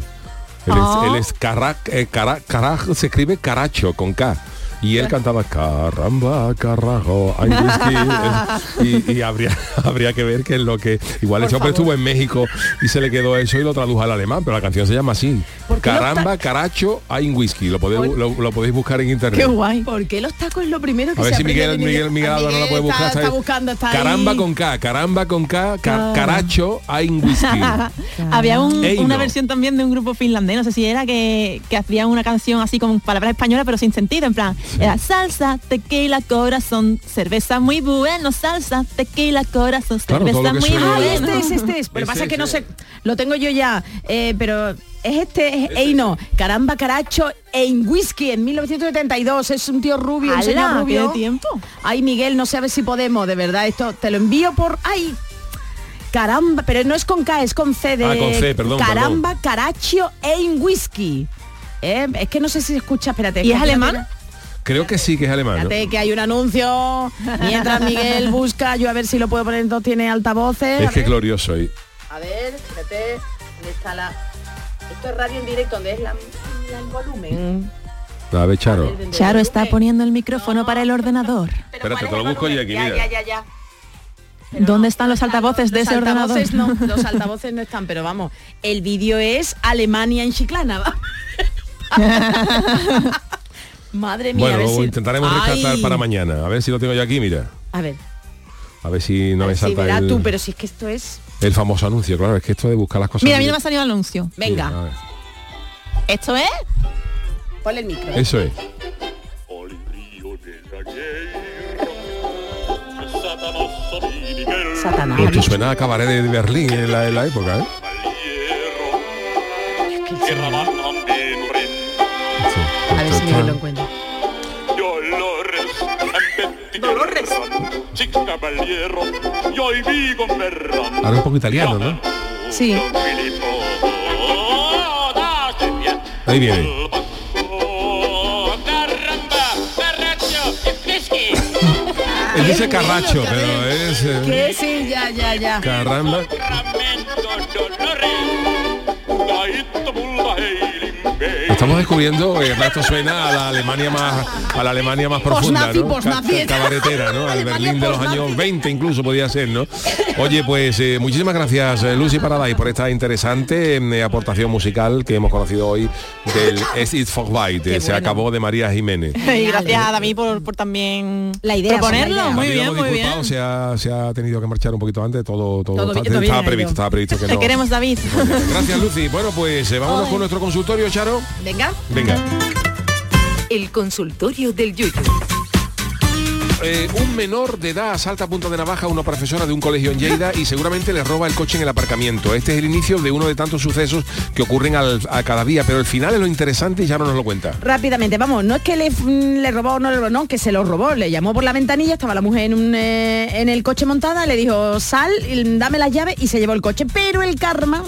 F: Él es,
I: Oh.
F: él es carra- eh, cara- carajo, se escribe caracho con K. y él cantaba caramba, carajo, hay whisky. y, y habría, habría que ver qué es lo que. Igual ese hombre estuvo en México y se le quedó eso y lo tradujo al alemán, pero la canción se llama así.
I: ¿Por qué
F: Caramba, caracho, hay whisky. Lo podéis, lo, lo podéis buscar en internet.
I: guay. ¿Por qué los tacos es lo primero que
F: A ver
I: se
F: si Miguel, Miguel, no la puede buscar.
I: Está, buscando, está
F: caramba
I: ahí.
F: con K, caramba con K,
I: Claro.
F: caracho, hay whisky.
J: Había un-
F: Ey,
J: una
F: no.
J: versión también de un grupo finlandés, no sé si era que, que hacían una canción así con palabras españolas pero sin sentido, en plan, era salsa, tequila, corazón, cerveza muy bueno, salsa, tequila, corazón,
F: Claro,
J: cerveza muy
F: suena-
I: Ah,
J: bueno.
I: este es, este es. Pero
F: Ese,
I: pasa que no sé, lo tengo yo ya, eh, pero es este, es Ey no, Caramba Caracho en Whisky en 1972, es un tío rubio, un señor rubio.
J: ¿Tiene tiempo?
I: Ay, Miguel, no sé a ver si podemos, de verdad, esto te lo envío por... Ay, caramba, pero no es con K, es con C de...
F: Ah, con C, perdón,
I: Caramba Caracho en Whisky. Eh, es que no sé si escucha, espérate.
J: ¿Y es alemán?
F: Creo que sí que es alemán. ¿no?
I: Espérate que hay un anuncio. Mientras Miguel busca, yo a ver si lo puedo poner, entonces tiene altavoces.
F: Es
I: a
F: que es
I: ver.
F: glorioso. y-
I: A ver, espérate, ¿dónde está la...? Esto es radio en directo, ¿dónde es la, la- el volumen?
F: A ver, Charo.
J: Charo está poniendo el micrófono para el ordenador.
F: Espérate, te lo busco yo aquí,
I: Ya,
F: mira.
I: ya, ya, ya.
J: ¿Dónde están los altavoces de
I: Los
J: ese ordenador?
I: altavoces no, los altavoces no están, pero vamos, el vídeo es Alemania en Chiclana. Madre mía, a
F: Bueno,
I: ver
F: lo
I: si...
F: intentaremos
I: Ay.
F: rescatar para mañana. A ver si lo tengo yo aquí, mira.
I: A ver,
F: A ver si no me salta
I: verás
F: el,
I: tú, pero si es que esto es...
F: el famoso anuncio. Claro, es que esto de buscar las cosas.
J: Mira, a mí no me ha salido el anuncio.
I: Venga.
J: ¿Esto es?
I: ponle el micro.
F: Eso es.
I: Satanás.
F: Esto suena a cabaret de Berlín en la, en la época, ¿eh?
I: A ver si Miguel lo encuentra.
K: Dolores. Caballero, vivo
F: un poco italiano, ¿no?
I: Sí.
F: Ahí viene. Él dice carracho, pero es... eh,
I: Que sí, ya, ya, ya.
F: Caramba. Estamos descubriendo eh, esto suena a la Alemania más a la Alemania más profunda, ¿no? cabaretera, ¿no? Al Berlín de los años 20 incluso podía ser, ¿no? Oye, pues eh, muchísimas gracias eh, Lucy Paradise por esta interesante eh, aportación musical que hemos conocido hoy del Es It for eh, se
J: bueno.
F: acabó de María Jiménez.
J: Y gracias a David por, por también
I: La idea,
J: proponerlo.
I: la idea.
J: Muy bien, muy bien.
F: Se ha, se ha tenido que marchar un poquito antes, todo, todo,
I: Todo
F: está-
I: bien, todo bien
F: estaba previsto, estaba previsto que
J: Te
F: no.
J: queremos, David.
F: Gracias Lucy. Bueno, pues eh, vámonos con nuestro consultorio, Charo.
I: Venga.
F: Venga.
D: El consultorio del Yuyu.
F: Eh, un menor de edad asalta a punta de navaja a una profesora de un colegio en Lleida y seguramente le roba el coche en el aparcamiento. Este es el inicio de uno de tantos sucesos que ocurren al- a cada día, pero el final es lo interesante y ya no nos lo cuenta.
I: Rápidamente, vamos, no es que le, mm, le robó o no le robó, no, que se lo robó, le llamó por la ventanilla, estaba la mujer en, un, eh, en el coche montada, le dijo, sal, y dame las llaves y se llevó el coche, pero el karma,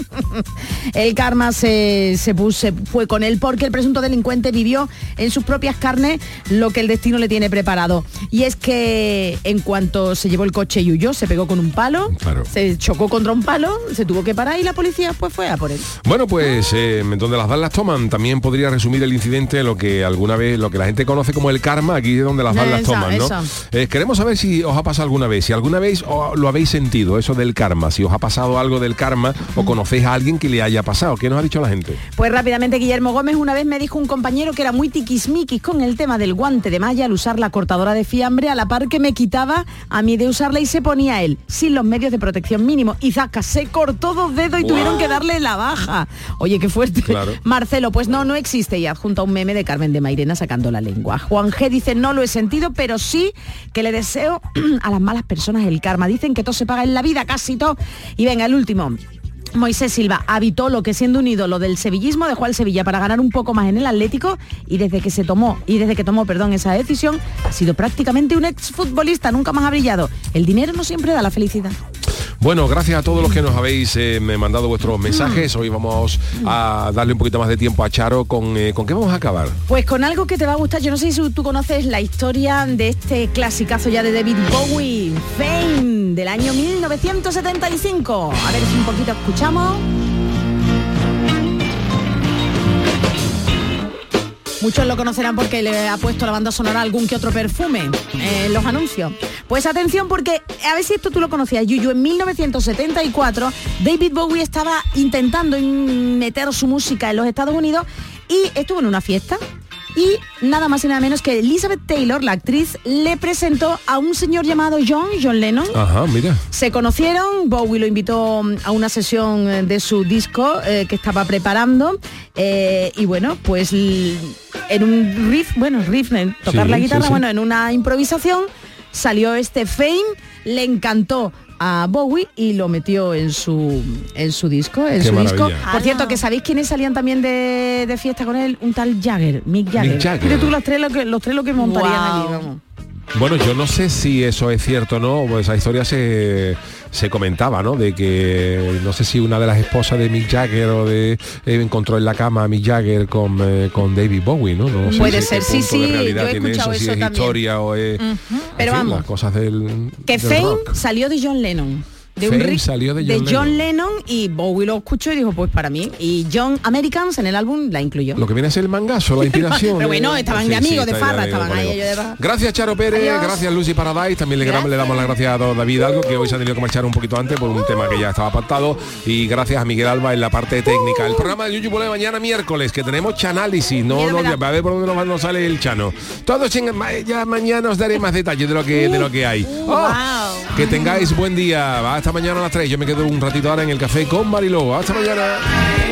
I: el karma se, se, puso, fue con él porque el presunto delincuente vivió en sus propias carnes lo que el destino le tiene preparado. Y es que en cuanto se llevó el coche y huyó, se pegó con un palo,
F: Claro.
I: se chocó contra un palo, se tuvo que parar y la policía pues fue a por él.
F: Bueno, pues eh, donde las balas toman, también podría resumir el incidente en lo que alguna vez, lo que la gente conoce como el karma, aquí es donde las balas
I: Esa,
F: toman, ¿no? Eh, queremos saber si os ha pasado alguna vez, si alguna vez lo habéis sentido, eso del karma, si os ha pasado algo del karma o conocéis a alguien que le haya pasado. ¿Qué nos ha dicho la gente?
I: Pues rápidamente Guillermo Gómez una vez me dijo un compañero que era muy tiquismiquis con el tema del guante de malla al usar la cortadora de fiambre a la par que me quitaba a mí de usarla y se ponía él sin los medios de protección mínimo y zaca se cortó dos dedos y tuvieron que darle la baja. Oye, qué fuerte.
S: Claro.
I: Marcelo, pues no, no existe y adjunta un meme de Carmen de Mairena sacando la lengua. Juan G dice, no lo he sentido, pero sí que le deseo a las malas personas el karma. Dicen que todo se paga en la vida, casi todo. Y venga, el último. Moisés Silva habitó lo que siendo un ídolo del sevillismo dejó al Sevilla para ganar un poco más en el Atlético y desde que se tomó y desde que tomó perdón esa decisión ha sido prácticamente un exfutbolista, nunca más ha brillado. El dinero no siempre da la felicidad.
F: Bueno, gracias a todos los que nos habéis eh, mandado vuestros mensajes. Hoy vamos a darle un poquito más de tiempo a Charo. ¿Con, eh, ¿con qué vamos a acabar?
I: Pues con algo que te va a gustar, yo no sé si tú conoces la historia de este clasicazo ya de David Bowie, Fame, del año 1975. A ver si un poquito escuchamos. Muchos lo conocerán porque le ha puesto la banda sonora algún que otro perfume en los anuncios. Pues atención porque, a ver si esto tú lo conocías, Yuyu, en 1974 David Bowie estaba intentando in- meter su música en los Estados Unidos y estuvo en una fiesta y nada más y nada menos que Elizabeth Taylor, la actriz, le presentó a un señor llamado John, John Lennon.
F: Ajá, mira.
I: Se conocieron, Bowie lo invitó a una sesión eh, de su disco eh, que estaba preparando eh, y bueno, pues en un riff, bueno, riff, en tocar
F: Sí,
I: la
F: sí,
I: guitarra,
F: sí.
I: bueno, en una improvisación salió este Fame, le encantó a Bowie y lo metió en su en su disco, en
F: Qué
I: su disco. Por cierto, que sabéis quiénes salían también de, de fiesta con él, un tal Jagger, Mick Jagger.
F: Jagger.
I: Fíjate tú los tres lo que los tres lo que montarían
J: Guau.
I: allí, vamos.
F: Bueno, yo no sé si eso es cierto o no, pues esa historia se, se comentaba, ¿no? De que no sé si una de las esposas de Mick Jagger o de eh, encontró en la cama a Mick Jagger con, eh, con David Bowie, ¿no? No sé
I: Puede
F: si
I: ser, sí, sí,
F: realidad
I: yo he escuchado
F: eso, si es
I: también.
F: historia o es en
I: Pero
F: fin,
I: vamos,
F: las cosas del
I: que
F: del
I: Fame
F: rock.
I: salió de John Lennon. De
F: Fame
I: riff
F: salió de John
I: Lennon. y Bowie lo escuchó y dijo, pues para mí. Y John Americans en el álbum la incluyó.
F: Lo que viene a ser el mangazo, la inspiración.
I: Pero bueno,
F: de-
I: estaban
F: Sí,
I: de
F: sí,
I: amigos, de farra,
F: ya
I: estaban ahí ellos de farra.
F: Gracias Charo Pérez,
I: Adiós.
F: gracias Lucy Paradise, también le, damos- le damos las gracias a David Algo, que hoy se ha tenido que marchar un poquito antes por un tema que ya estaba pactado, y gracias a Miguel Alba en la parte técnica. El programa de YouTube vuelve mañana miércoles, que tenemos chanálisis, no, no, a ver por dónde nos, nos sale el chano. Todos en- ya mañana os daré más detalles de lo que, de lo que hay. Oh, Que tengáis buen día, mañana a las 3, yo me quedo un ratito ahora en el café con Mariló, hasta mañana.